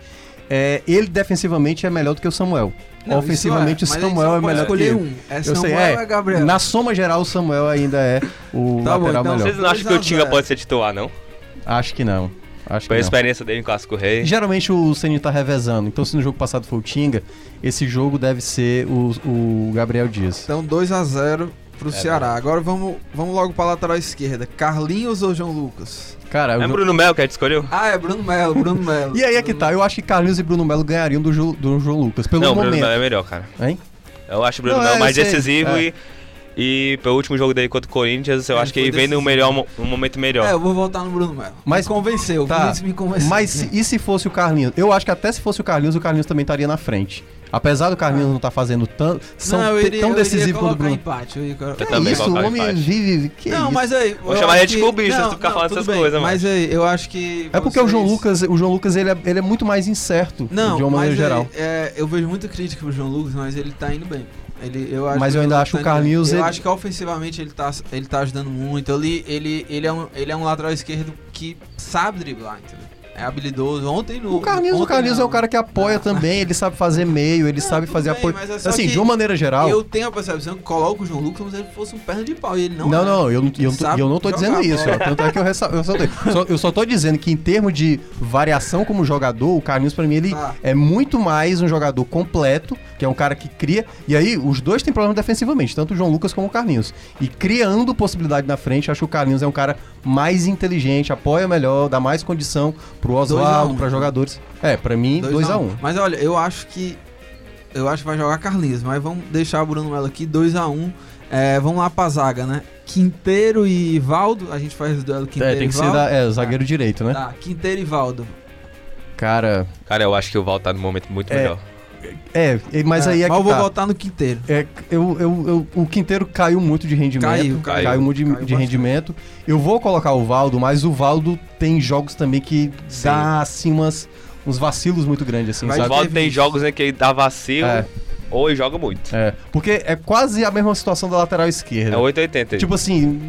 É, ele defensivamente é melhor do que o Samuel.
Não,
Ofensivamente
é,
o
a gente
Samuel é melhor que
um. É Samuel
sei, é.
é Gabriel?
Na soma geral, o Samuel ainda é o
Tá bom,
lateral
então
melhor.
Vocês não acham que o
2 a
Tinga
0.
pode ser titular, não?
Acho que não. Acho que
Foi a experiência dele em Clássico Rei.
Geralmente o Ceni tá revezando. Então, se no jogo passado foi o Tinga, esse jogo deve ser o, o Gabriel Dias.
Então 2x0 pro
É,
Ceará. Agora vamos, vamos logo pra lateral esquerda. Carlinhos ou João Lucas?
Cara,
É
eu-
Bruno Melo que a gente escolheu?
Ah, é Bruno Melo, Bruno Melo.
e aí é que tá. Eu acho que Carlinhos e Bruno Melo ganhariam do, Ju- do João Lucas. Pelo
não, o Bruno
momento.
Melo é melhor, cara.
Hein?
Eu acho o Bruno
Não,
Melo
é,
mais decisivo
é.
e, e pelo último jogo dele contra o Corinthians, eu
Ele
acho que ele vem num melhor, um momento melhor.
É, eu vou voltar no Bruno Melo.
Mas-
me convenceu,
Tá.
o Vinícius me convenceu.
Mas se- e se fosse o Carlinhos? Eu acho que até se fosse o Carlinhos, o Carlinhos também estaria na frente. Apesar do Carlinhos não estar fazendo tão, são
não, eu iria,
tão
eu
decisivo quanto o Bruno.
empate. Eu
Eu também
isso, o homem
empate.
vive. Que
Não,
isso?
mas aí.
Vou
eu
chamar ele de clubista se tu ficar
não,
falando
tudo
essas
bem,
coisas,
Mas aí, eu acho que.
É porque o João
vocês-
Lucas, o João Lucas ele é, ele é muito mais incerto
Não,
de uma maneira
mas
geral.
aí, é, eu vejo muita crítica pro João Lucas, mas ele tá indo bem. Ele, eu acho
Mas
que
eu ainda acho o
tá bem.
Carlinhos,
Eu
ele-
acho que ofensivamente ele tá, ele tá ajudando muito. Ele, ele, ele, é um, ele é um lateral esquerdo que sabe driblar, entendeu? É habilidoso. Ontem no.
O Carlinhos, o
ontem
Carlinhos
não.
é o cara que apoia também, ele sabe fazer meio, ele
Não,
sabe fazer
bem,
apoio.
mas é
Assim, de uma maneira geral.
Eu tenho a percepção que coloca o João Lucas como se ele fosse um perna de pau. E ele não
Não,
é.
não, eu, não- eu,
Sabe
eu não tô dizendo isso. ó. Tanto é que eu, ressa- eu, só, só- eu só tô dizendo que em termos de variação como jogador, o Carlinhos pra mim ele
Tá.
é muito mais um jogador completo, que é um cara que cria. E aí, os dois têm problema defensivamente, tanto o João Lucas como o Carlinhos. E criando possibilidade na frente, acho que o Carlinhos é um cara mais inteligente, apoia melhor, dá mais condição pro Oswaldo,
um,
pra jogadores. É, pra mim, 2x1.
Dois
Um.
Mas olha, eu acho que. Eu acho que vai jogar Carlinhos, mas vamos deixar o Bruno Melo aqui, 2x1. É, vamos lá pra zaga, né? Quinteiro e Valdo. A gente faz o duelo Quinteiro
É, tem
e
que ser
Valdo.
da, é, zagueiro direito, né?
Tá, Quinteiro e Valdo.
Cara,
Cara, eu acho que o Val tá num momento muito
É,
melhor.
É, mas aí é
mas
que
eu vou
tá.
voltar no Quinteiro.
É, eu, eu, eu- o Quinteiro caiu muito de rendimento.
Caiu,
caiu,
caiu.
muito de,
Caiu
de rendimento. Eu vou colocar o Valdo, mas o Valdo tem jogos também que
Sim.
dá assim umas, uns vacilos muito grandes, assim,
O
sabe?
Val
ter
tem jogos em que ele dá vacilo
É.
ou ele joga muito.
É, porque é quase a mesma situação da lateral esquerda.
É 880.
Tipo assim,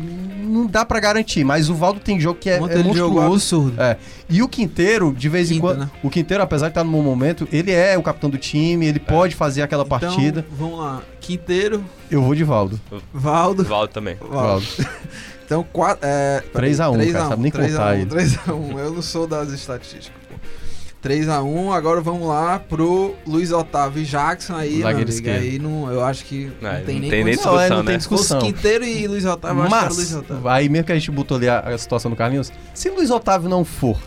não dá pra garantir, mas o Valdo tem jogo que é,
Ontem
é
ele jogou
monstruoso.
absurdo.
É. E o Quinteiro, de vez em
Quinta,
quando.
né?
O Quinteiro, apesar de estar no bom momento, ele é o capitão do time, ele pode fazer aquela partida.
Então, vamos lá. Quinteiro,
Eu vou de Valdo.
Valdo.
O Val também.
Valdo.
Valdo.
Então, 4. É,
3 a 1,
3
cara,
a 1,
sabe nem
3
contar
a 1,
ele.
3 a 1. Eu não sou das estatísticas. 3x1, agora vamos lá pro Luiz Otávio e Jackson aí, meu
Zagueiro
amigo.
esquerdo.
Aí não, eu acho que não,
É,
tem
não
nem
tem nem
condição.
Não, é,
discussão,
não tem
né?
discussão.
Fosse Quinteiro e Luiz Otávio, eu acho que era Luiz
Mas,
Otávio.
aí mesmo que a gente botou ali a, a situação do Carlinhos, se Luiz Otávio não for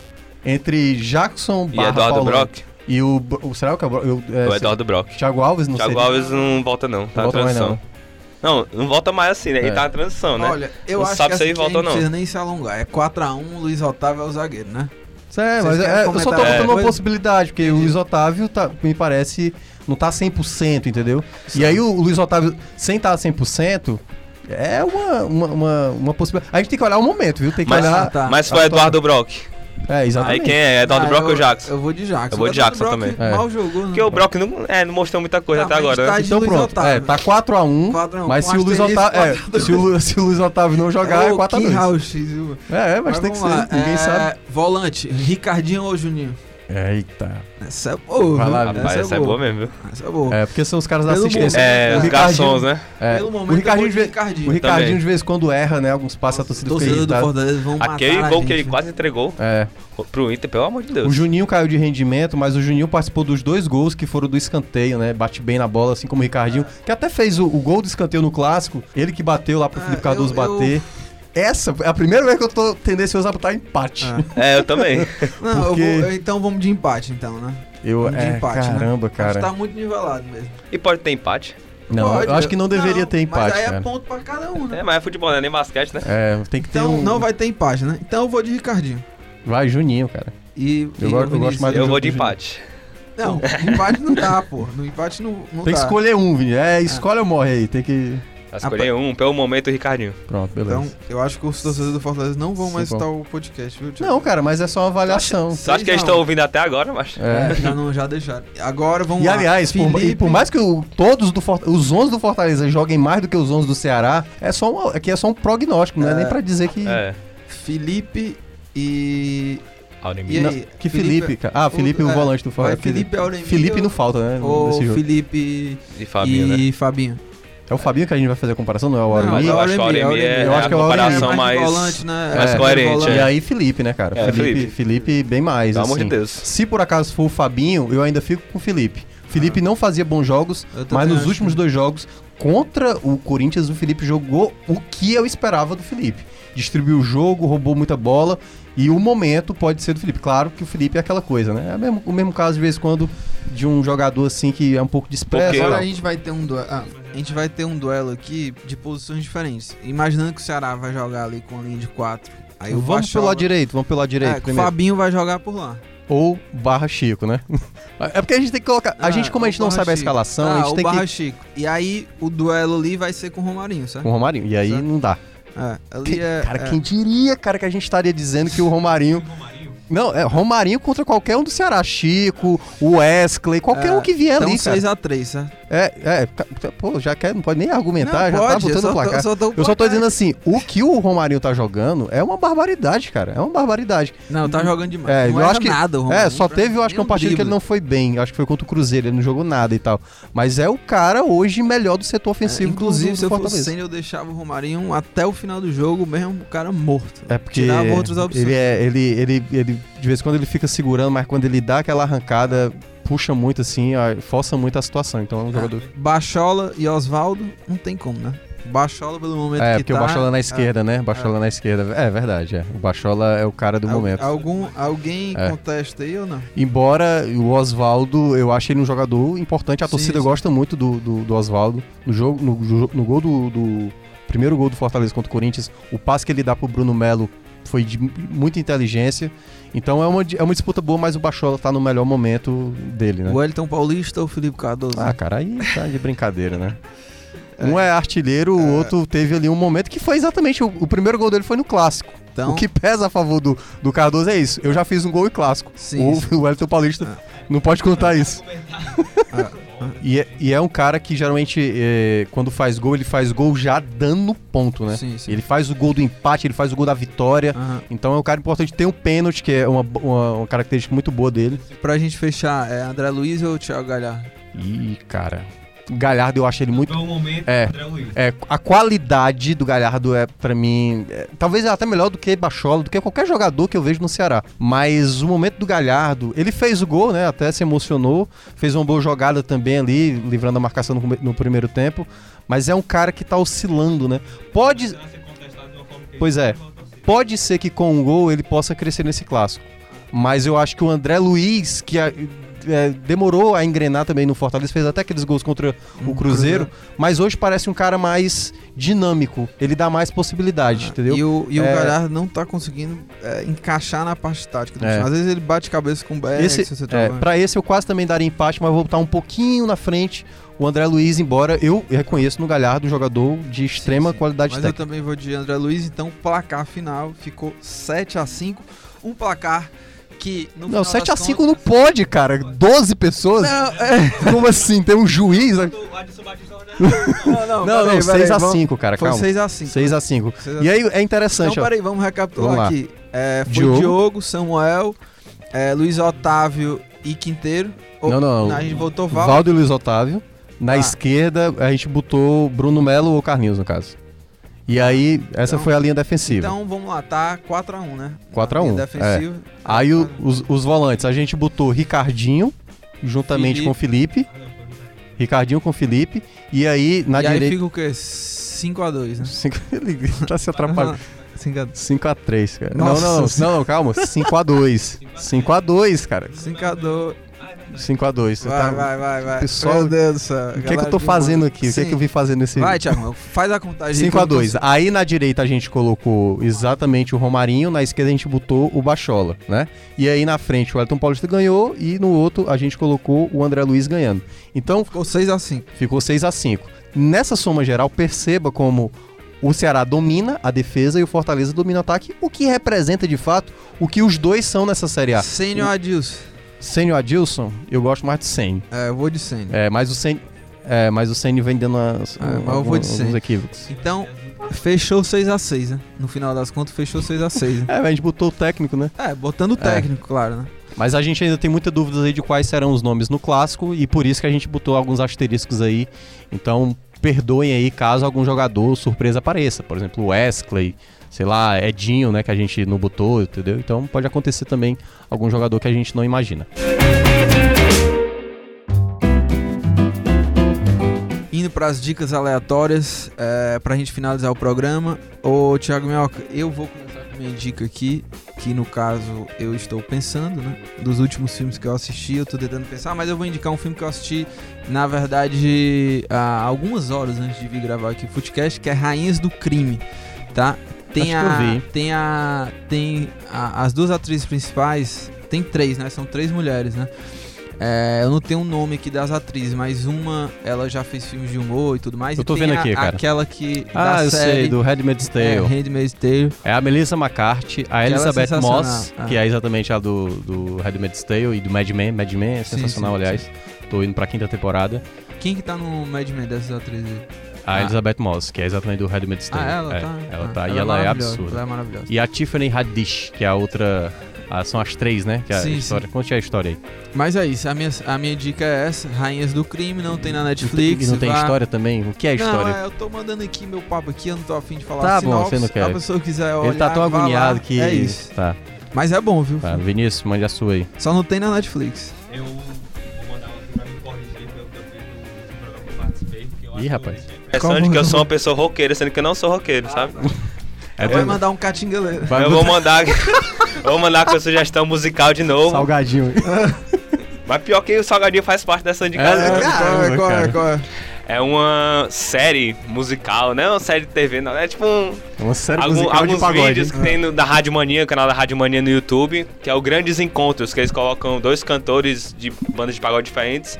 entre Jackson
E
barra
Eduardo
Paulão
Brock?
e o, o será que é o, eu, é,
O Eduardo Brock.
Thiago Alves não
Thiago
seria?
Alves não volta não, tá
Não
na
volta mais,
transição. Não, não volta mais assim, né? Ele
É.
tá na transição, né?
Olha, eu
Não
acho
sabe
que
se ele
aqui
volta
a
ou
gente
não.
precisa nem se alongar. É 4x1, Luiz Otávio é o zagueiro, né?
É,
Vocês
mas é, eu só tô botando uma possibilidade, porque o Luiz Otávio tá, me parece não tá 100%, entendeu? E aí o Luiz Otávio sem estar 100% é uma, uma, uma, uma possibilidade. A gente tem que olhar o momento, viu? Tem que
Mas,
olhar.
tá.
mas foi Eduardo Brock.
É,
Aí
exatamente.
quem é? Eduardo
Ah,
Brock
eu,
ou Jackson?
Eu vou de Jackson.
Eu vou de Jackson
Brock
também.
É.
Mal jogou, né?
Porque o Brock não, é, não mostrou muita coisa
Tá,
até
mas
agora,
tá
né?
Então
Luiz
pronto,
Otávio.
é, tá 4x1,
4 a 1,
mas se o, Luiz Otávio, é,
4 a 2.
se, o, se o Luiz Otávio não jogar, é
que
4x2.
raio-x, viu?
É, mas, tem que
vamos
ser, ninguém
é,
sabe.
Volante, Ricardinho ou Juninho?
Eita.
Essa é boa,
Vai lá? Vini.
Rapaz, essa é boa mesmo, viu?
Essa é boa.
É, porque são os caras da
Pelo
assistência.
É,
o
os
Ricardinho,
garçons, né?
é,
Pelo
o
momento,
Ricardinho,
eu
de
vou
vez,
de Ricardinho.
o Ricardinho de vez em quando erra, né? Alguns passos a torcida fica irritada.
Fortaleza vão
Aquele
matar a
gol que
gente,
ele
viu?
quase entregou
É.
pro Inter, pelo amor de
O
Deus.
Juninho caiu de rendimento, mas o Juninho participou dos dois gols que foram do escanteio, né? Bate bem na bola, assim como o Ricardinho, que até fez o, o gol do escanteio no clássico. Ele que bateu lá pro
Ah,
Felipe Cardoso
eu- eu-
bater. Essa é a primeira vez que eu tô tendencioso a botar empate.
Ah.
É, eu também.
Não,
Porque-
eu vou, então vamos de empate, então, né?
Eu,
Vamos de
é,
empate, né?
caramba,
Acho que
cara.
tá muito nivelado mesmo.
E pode ter empate.
Não,
Pode,
eu acho que não deveria ter empate,
Mas aí
cara.
é ponto pra cada um, né?
É, mas é futebol, não é nem basquete, né?
É, tem que ter
Então
um...
não vai ter empate, né? Então eu vou de Ricardinho.
Vai, Juninho, cara.
E,
Eu
e
gosto- eu gosto mais do
Eu vou de empate.
Não, empate não dá, pô. No empate não, não
Tem que
dá.
escolher um, Vini. É, escolhe ou morre aí. Tem que...
Vai escolher um, pelo momento, o Ricardinho.
Pronto, beleza.
Então, eu acho que os torcedores do Fortaleza não vão mais
Sim,
escutar o podcast, viu, Thiago?
Não, cara, mas é só uma avaliação.
Você acha que eles estão ouvindo até agora, mas...
É.
É, já, não, já deixaram. Agora vamos
E
lá.
aliás, por,
Felipe,
e por mais que o- todos do os 11 do Fortaleza joguem mais do que os 11 do Ceará, é só um, aqui é só um prognóstico, não é,
É.
nem pra dizer que
É.
Felipe e... E aí?
Não, que Felipe, cara. Ah, Felipe, o
é,
volante do
vai
Fortaleza.
Felipe
Felipe
ou-
não falta, né?
Ou. Felipe
E Fabinho,
e
né?
Fabinho.
É o Fabinho que a gente vai fazer a comparação, não é o
Não,
Auremir?
eu acho que o
Auremir
é,
Eu acho
a
que é Auremir.
comparação
mais volante, né?
mais
É,
coerente,
volante.
E
é.
aí Felipe, né, cara?
É,
Felipe,
Felipe.
Felipe bem mais,
Pelo amor
assim.
de Deus.
Se por acaso for o Fabinho, eu ainda fico com o Felipe. Felipe não fazia bons jogos, mas nos
acho
últimos dois jogos contra o Corinthians, o Felipe jogou o que eu esperava do Felipe. Distribuiu o jogo, roubou muita bola e o momento pode ser do Felipe. Claro que o Felipe é aquela coisa, né? É o mesmo, o mesmo caso de vez em quando de um jogador assim que é um pouco disperso.
Porque-
Agora a gente vai ter um duelo. ah, a gente vai ter um duelo aqui de posições diferentes. Imaginando que o Ceará vai jogar ali com a linha de quatro. Aí o
vamos
Bachola-
pelo lado direito, vamos pelo lado direito
É, o. Fabinho vai jogar por lá.
Ou barra Chico, né? é porque a gente tem que colocar. A
Ah,
gente, como a gente não sabe a
Chico.
escalação,
Ah,
a gente
o
tem
Barra
que.
Chico. E aí o duelo ali vai ser com o Romarinho, certo?
Com o Romarinho. E aí
Certo.
não dá.
É, ali
Quem-
é.
cara,
é,
quem diria, cara, que a gente estaria dizendo que o Romarinho. Não, é Romarinho contra qualquer um do Ceará. Chico, o Wesley, qualquer
É,
um que vier
então
ali, cara.
6x3, certo?
É, é, pô, já quer, não pode nem argumentar, já
Não,
tá
pode, eu
botando
só
o
tô-
placar.
só tô o
Eu só tô dizendo assim, o que o Romarinho tá jogando é uma barbaridade, cara. É uma barbaridade.
Não, tá jogando demais.
É,
não
eu acho que-
nada, o
É,
Romarinho.
só teve, eu acho que
Nem
uma partida que ele não foi bem. Acho que foi contra o Cruzeiro, ele não jogou nada e tal. Mas é o cara hoje melhor do setor
É,
ofensivo. do-
inclusive,
do,
se eu fosse sendo, eu deixava o Romarinho até o final do jogo, mesmo o cara morto.
É porque
Tirava outras opções.
ele é, ele, ele, ele, de vez em quando ele fica segurando, mas quando ele dá aquela arrancada, puxa muito assim, força muito a situação. Então é um jogador.
Bachola e Oswaldo, não tem como, né? Bachola pelo momento
É,
que
porque
tá,
o Bachola na
é,
esquerda, né? Bachola na esquerda. É verdade, é. O Bachola é o cara do
Al-
momento.
Algum, alguém
É.
contesta aí ou não?
Embora o Oswaldo, eu acho ele um jogador importante, a
Sim,
torcida
sim.
gosta muito do, do, do Oswaldo. No, jogo, no, no gol do, do- Primeiro gol do Fortaleza contra o Corinthians, o passe que ele dá pro Bruno Melo foi de mu- muita inteligência. Então é uma, é uma disputa boa, mas o Bachola tá no melhor momento dele, né?
O Wellington Paulista ou o Felipe Cardoso?
Ah, cara, aí tá de brincadeira, né? Um é artilheiro, o outro teve ali um momento que foi exatamente. O, o primeiro gol dele foi no clássico.
então,
O que pesa a favor do, do Cardoso é isso. Eu já fiz um gol em clássico.
Sim,
o,
sim.
o Wellington Paulista não pode contar isso.
Ah,
E é, e é um cara que geralmente, é, quando faz gol, ele faz gol já dando ponto, né?
Sim, sim.
Ele faz o gol do empate, ele faz o gol da vitória.
Aham.
Então é um cara importante. Tem um pênalti, que é uma, uma, uma característica muito boa dele.
Pra gente fechar, é André Luiz ou Thiago Galhardo?
Ih, cara. Galhardo eu acho ele muito.
Momento,
É.
André Luiz.
É, a qualidade do Galhardo é, pra mim, é, talvez é até melhor do que Bachola, do que qualquer jogador que eu vejo no Ceará. Mas o momento do Galhardo, ele fez o gol, né? Até se emocionou, fez uma boa jogada também ali, livrando a marcação no, no primeiro tempo. Mas é um cara que tá oscilando, né? Pode. Pois é. Pode ser que com o gol ele possa crescer nesse clássico. Mas eu acho que o André Luiz, que a- é, demorou a engrenar também no Fortaleza, fez até aqueles gols contra o Cruzeiro, mas hoje parece um cara mais dinâmico. Ele dá mais possibilidade, entendeu?
E o, e o
É.
Galhardo não tá conseguindo é, encaixar na parte tática do
É.
Às vezes ele bate cabeça com o Beck,
Esse,
se você
é, pra esse eu quase também daria empate, mas vou botar um pouquinho na frente o André Luiz, embora eu reconheço no Galhardo um jogador de extrema
sim.
qualidade
Mas eu
técnica.
também vou de André Luiz, então placar final ficou 7 a 5 Um placar que no
Não,
final
7 a
das
5
contas-
não pode, cara. 12 pessoas?
Não, é...
Como assim? Tem um juiz? Não,
não,
não,
peraí,
6
peraí,
a
vamos-
5 cara,
Foi
calma.
6 a 5
6 a 5
6 a
E aí é interessante,
Então,
ó.
peraí, vamos recapitular
Vamos
aqui. É, foi
Diogo.
Diogo, Samuel, é, Luiz Otávio e Quinteiro. Ou-
Não, não, não.
A gente botou Val.
Valdo e Luiz Otávio. Na
Ah.
esquerda, a gente botou Bruno Melo ou Carlinhos, no caso. E aí, essa
Então-
foi a linha defensiva.
Então vamos lá, tá 4x1, né?
4 a 1,
Linha Defensiva.
aí o- os, os volantes, a gente botou Ricardinho, juntamente
Felipe.
com Felipe. Ricardinho com Felipe. E aí, na
e aí
direita.
fica o quê? 5x2, né?
Cinco- Ele tá se atrapalhando.
5x2.
5x3, cara.
Nossa
não, não, não, calma. 5x2. 5x2, cara.
5x2.
5x2. Você
Vai,
tá...
vai, vai, vai.
Pessoal,
Meu Deus do céu.
O que é que eu tô fazendo aqui? O que é que eu vim fazer nesse.
Vai, Thiago, faz a contagem.
5 a 2 Aí na direita a gente colocou exatamente o Romarinho, na esquerda a gente botou o Bachola, né? E aí na frente o Elton Paulista ganhou e no outro a gente colocou o André Luiz ganhando. Então
Ficou 6x5.
ficou 6 a 5 Nessa soma geral, perceba como o Ceará domina a defesa e o Fortaleza domina o ataque, o que representa de fato o que os dois são nessa Série A.
Sênio Adilson.
Sênio Adilson, eu gosto mais do Sênio.
É, eu vou de Sênio.
É, mas o Sênio, é, mas o vem dando umas,
É, mas eu vou de
equívocos.
Então, fechou 6x6, né? No final das contas, fechou 6x6. Né?
É, a gente botou o técnico, né?
É, botando o técnico, claro, né?
Mas a gente ainda tem muita dúvida aí de quais serão os nomes no clássico e por isso que a gente botou alguns asteriscos aí. Então, perdoem aí caso algum jogador surpresa apareça. Por exemplo, o Wesley, sei lá, Edinho, né, que a gente não botou, entendeu? Então pode acontecer também algum jogador que a gente não imagina.
Indo para as dicas aleatórias, é, pra gente finalizar o programa. Ô, Thiago Minhoca, eu vou começar com a minha dica aqui, que no caso eu estou pensando, né? Dos últimos filmes que eu assisti, eu tô tentando pensar, mas eu vou indicar um filme que eu assisti, na verdade, há algumas horas antes de vir gravar aqui o Footcast, que é Rainhas do Crime, tá? Tem
Acho que
a,
eu vi.
tem a, tem a- as duas atrizes principais, tem três, né? São três mulheres, né? É, eu não tenho um nome aqui das atrizes, mas uma, ela já fez filmes de humor e tudo mais.
Eu tô vendo
a-
aqui, cara.
Aquela que.
Ah,
da
eu
série,
sei, do Handmaid's
é,
Tale.
Handmaid's Tale.
É a Melissa McCarthy, a
é
Elizabeth
sensacional.
Moss,
Ah.
que é exatamente a do, do Handmaid's Tale e do Mad Men. Mad Men é
Sim,
sensacional,
sim,
aliás. Tô indo pra quinta temporada.
Quem que tá no Mad Men dessas atrizes aí?
A
Ah.
Elizabeth Moss, que é exatamente do Handmaid's Tale.
Ah, ela
É,
tá.
Ela
ah,
tá, e ela é
maravilhosa,
absurda.
Ela é maravilhosa.
E a Tiffany Haddish, que é a outra. ah, são as três, né? Que é
Sim,
a história. Conte a história aí.
Mas é isso, a minha, a minha dica é essa: Rainhas do Crime, não tem na Netflix.
não tem
vá-
história também? O que é história?
Não, é, eu tô mandando aqui meu papo aqui, eu não tô afim de falar
Tá bom,
sinopse,
você não quer.
A pessoa quiser olhar,
Ele tá tão agoniado
lá.
que.
É isso.
Tá,
Mas é bom, viu?
tá. Vinícius, mande a sua aí.
Só não tem na Netflix.
Eu vou mandar uma aqui pra me corrigir pelo que eu fiz no programa que eu participei. porque eu
Ih, rapaz.
Que eu- Impressão de que eu sou uma pessoa roqueira, sendo que eu não sou roqueiro, sabe?
É
Vai mandar um catingaleiro.
vai
eu vou mandar, eu vou mandar com a sugestão musical de novo.
Salgadinho.
Mas pior que o Salgadinho faz parte dessa indicação.
É,
qual é, qual é,
cara.
qual é?
É uma série musical, não é uma série de TV, não. É tipo um,
Uma série
algum-
musical de
alguns
pagode.
vídeos que tem no, da Rádio Mania, o canal da Rádio Mania no YouTube, que é o Grandes Encontros, que eles colocam dois cantores de bandas de pagode diferentes,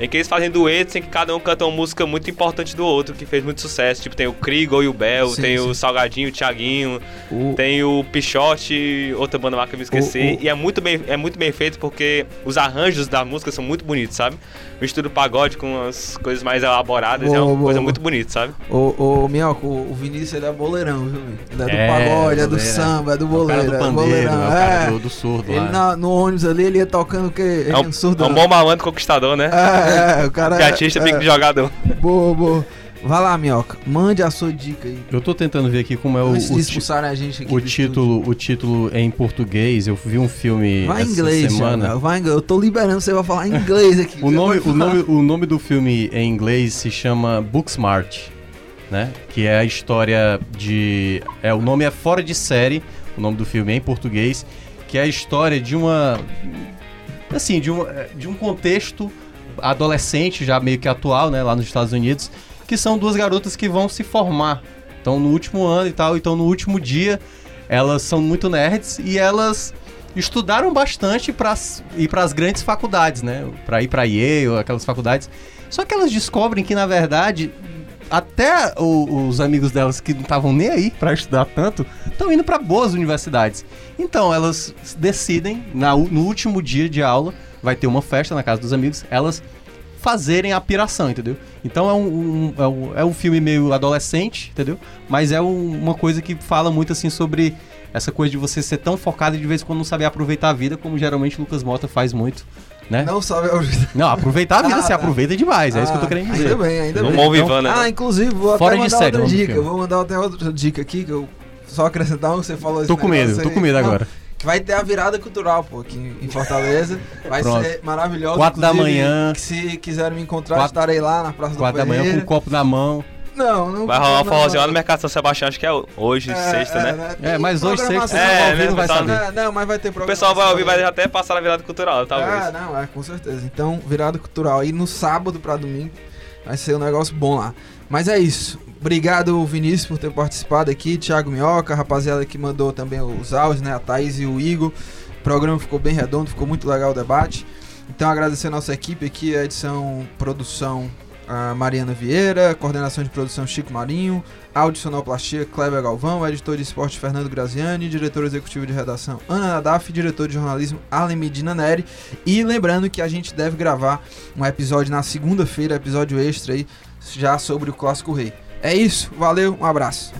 em que eles fazem duetos em que cada um canta uma música muito importante do outro, que fez muito sucesso. Tipo, tem o Krigo e o Bel,
Sim,
tem
sim.
o Salgadinho, o Thiaguinho,
O-
tem o Pichote, outra banda lá que eu me esqueci.
O- o-
E é muito, bem, é muito bem feito porque os arranjos da música são muito bonitos, sabe? Mistura o pagode com as coisas mais elaboradas, é
Boa,
uma
boa,
coisa
boa.
muito bonita, sabe?
O, o Minhoca, o, Vinícius ele é boleirão, viu? Ele é do
É,
pagode, é do
é.
samba, é do boleiro.
do
é
pandeiro, é o cara
é.
do, do surdo
Ele
lá.
na- no ônibus ali, ele ia tocando o quê?
É um,
surdo.
é um bom malandro conquistador, né?
É, É, o cara.
Piatista,
é,
pique de jogador.
Boa, boa. Vai lá, Minhoca. Mande a sua dica aí.
Eu tô tentando ver aqui como é o,
Antes
o,
expulsarem a gente aqui.
o título, o título é em português. Eu vi um filme
Vai em
essa
inglês,
semana.
Thiago, Vai em inglês. Eu tô liberando você vai falar em inglês aqui.
O nome, o, nome, o nome do filme em inglês se chama Booksmart, né? Que é a história de. É, o nome é Fora de Série, o nome do filme é em português, que é a história de uma. Assim, de um, de um contexto adolescente, já meio que atual, né? Lá nos Estados Unidos, que são duas garotas que vão se formar. Então, no último ano e tal, então no último dia, elas são muito nerds e elas estudaram bastante para ir para as grandes faculdades, né? Para ir para Yale, aquelas faculdades. Só que elas descobrem que na verdade até o- os amigos delas que não estavam nem aí para estudar tanto, estão indo para boas universidades. Então elas decidem na no último dia de aula, vai ter uma festa na casa dos amigos, elas fazerem a piração, entendeu? Então é um, um- é um, é um filme meio adolescente, entendeu? Mas é um- uma coisa que fala muito assim sobre essa coisa de você ser tão focado e de vez em quando não saber aproveitar a vida, como geralmente Lucas Mota faz muito, né? Não,
Não sabe o
aproveitar a vida
Ah,
você
tá.
aproveita demais, é isso que eu tô querendo dizer.
Ainda bem, ainda
Não
bem.
Então-
vivando, né?
Ah, inclusive, vou
Fora
até mandar
série,
outra dica.
ver.
Vou mandar até outra dica aqui, que eu só acrescentar um que você falou
Tô com medo, tô
aí.
com medo
Não,
agora.
Que vai ter a virada cultural, pô, aqui em Fortaleza. Vai
Pronto.
ser maravilhosa.
Quatro da manhã.
que Se quiserem me encontrar,
Quatro-
estarei lá na Praça
Quatro
do
da manhã com um copo na mão.
Não, não.
Vai rolar uma
não,
forrozinha lá no Mercado São Sebastião, acho que é hoje, sexta, né?
É, mas hoje sexta
É,
ouvir,
né,
não vai
pessoal,
saber.
Não, não, mas vai ter
O
programação.
pessoal vai ouvir, vai até passar na virada cultural, talvez.
Ah, não, é, com certeza. Então, virada cultural. aí no sábado pra domingo vai ser um negócio bom lá. Mas é isso. Obrigado, Vinícius, por ter participado aqui. Thiago Minhoca, a rapaziada que mandou também os áudios, né? A Thaís e o Igor. O programa ficou bem redondo, ficou muito legal o debate. Então, agradecer a nossa equipe aqui, a edição, produção, a Mariana Vieira, coordenação de produção Chico Marinho, áudio sonoplastia Kleber Galvão, editor de esporte Fernando Graziani, diretor executivo de redação Ana Nadaf, diretor de jornalismo Allen Medina Neri. E lembrando que a gente deve gravar um episódio na segunda-feira, episódio extra aí, já sobre o Clássico Rei. É isso, valeu, um abraço.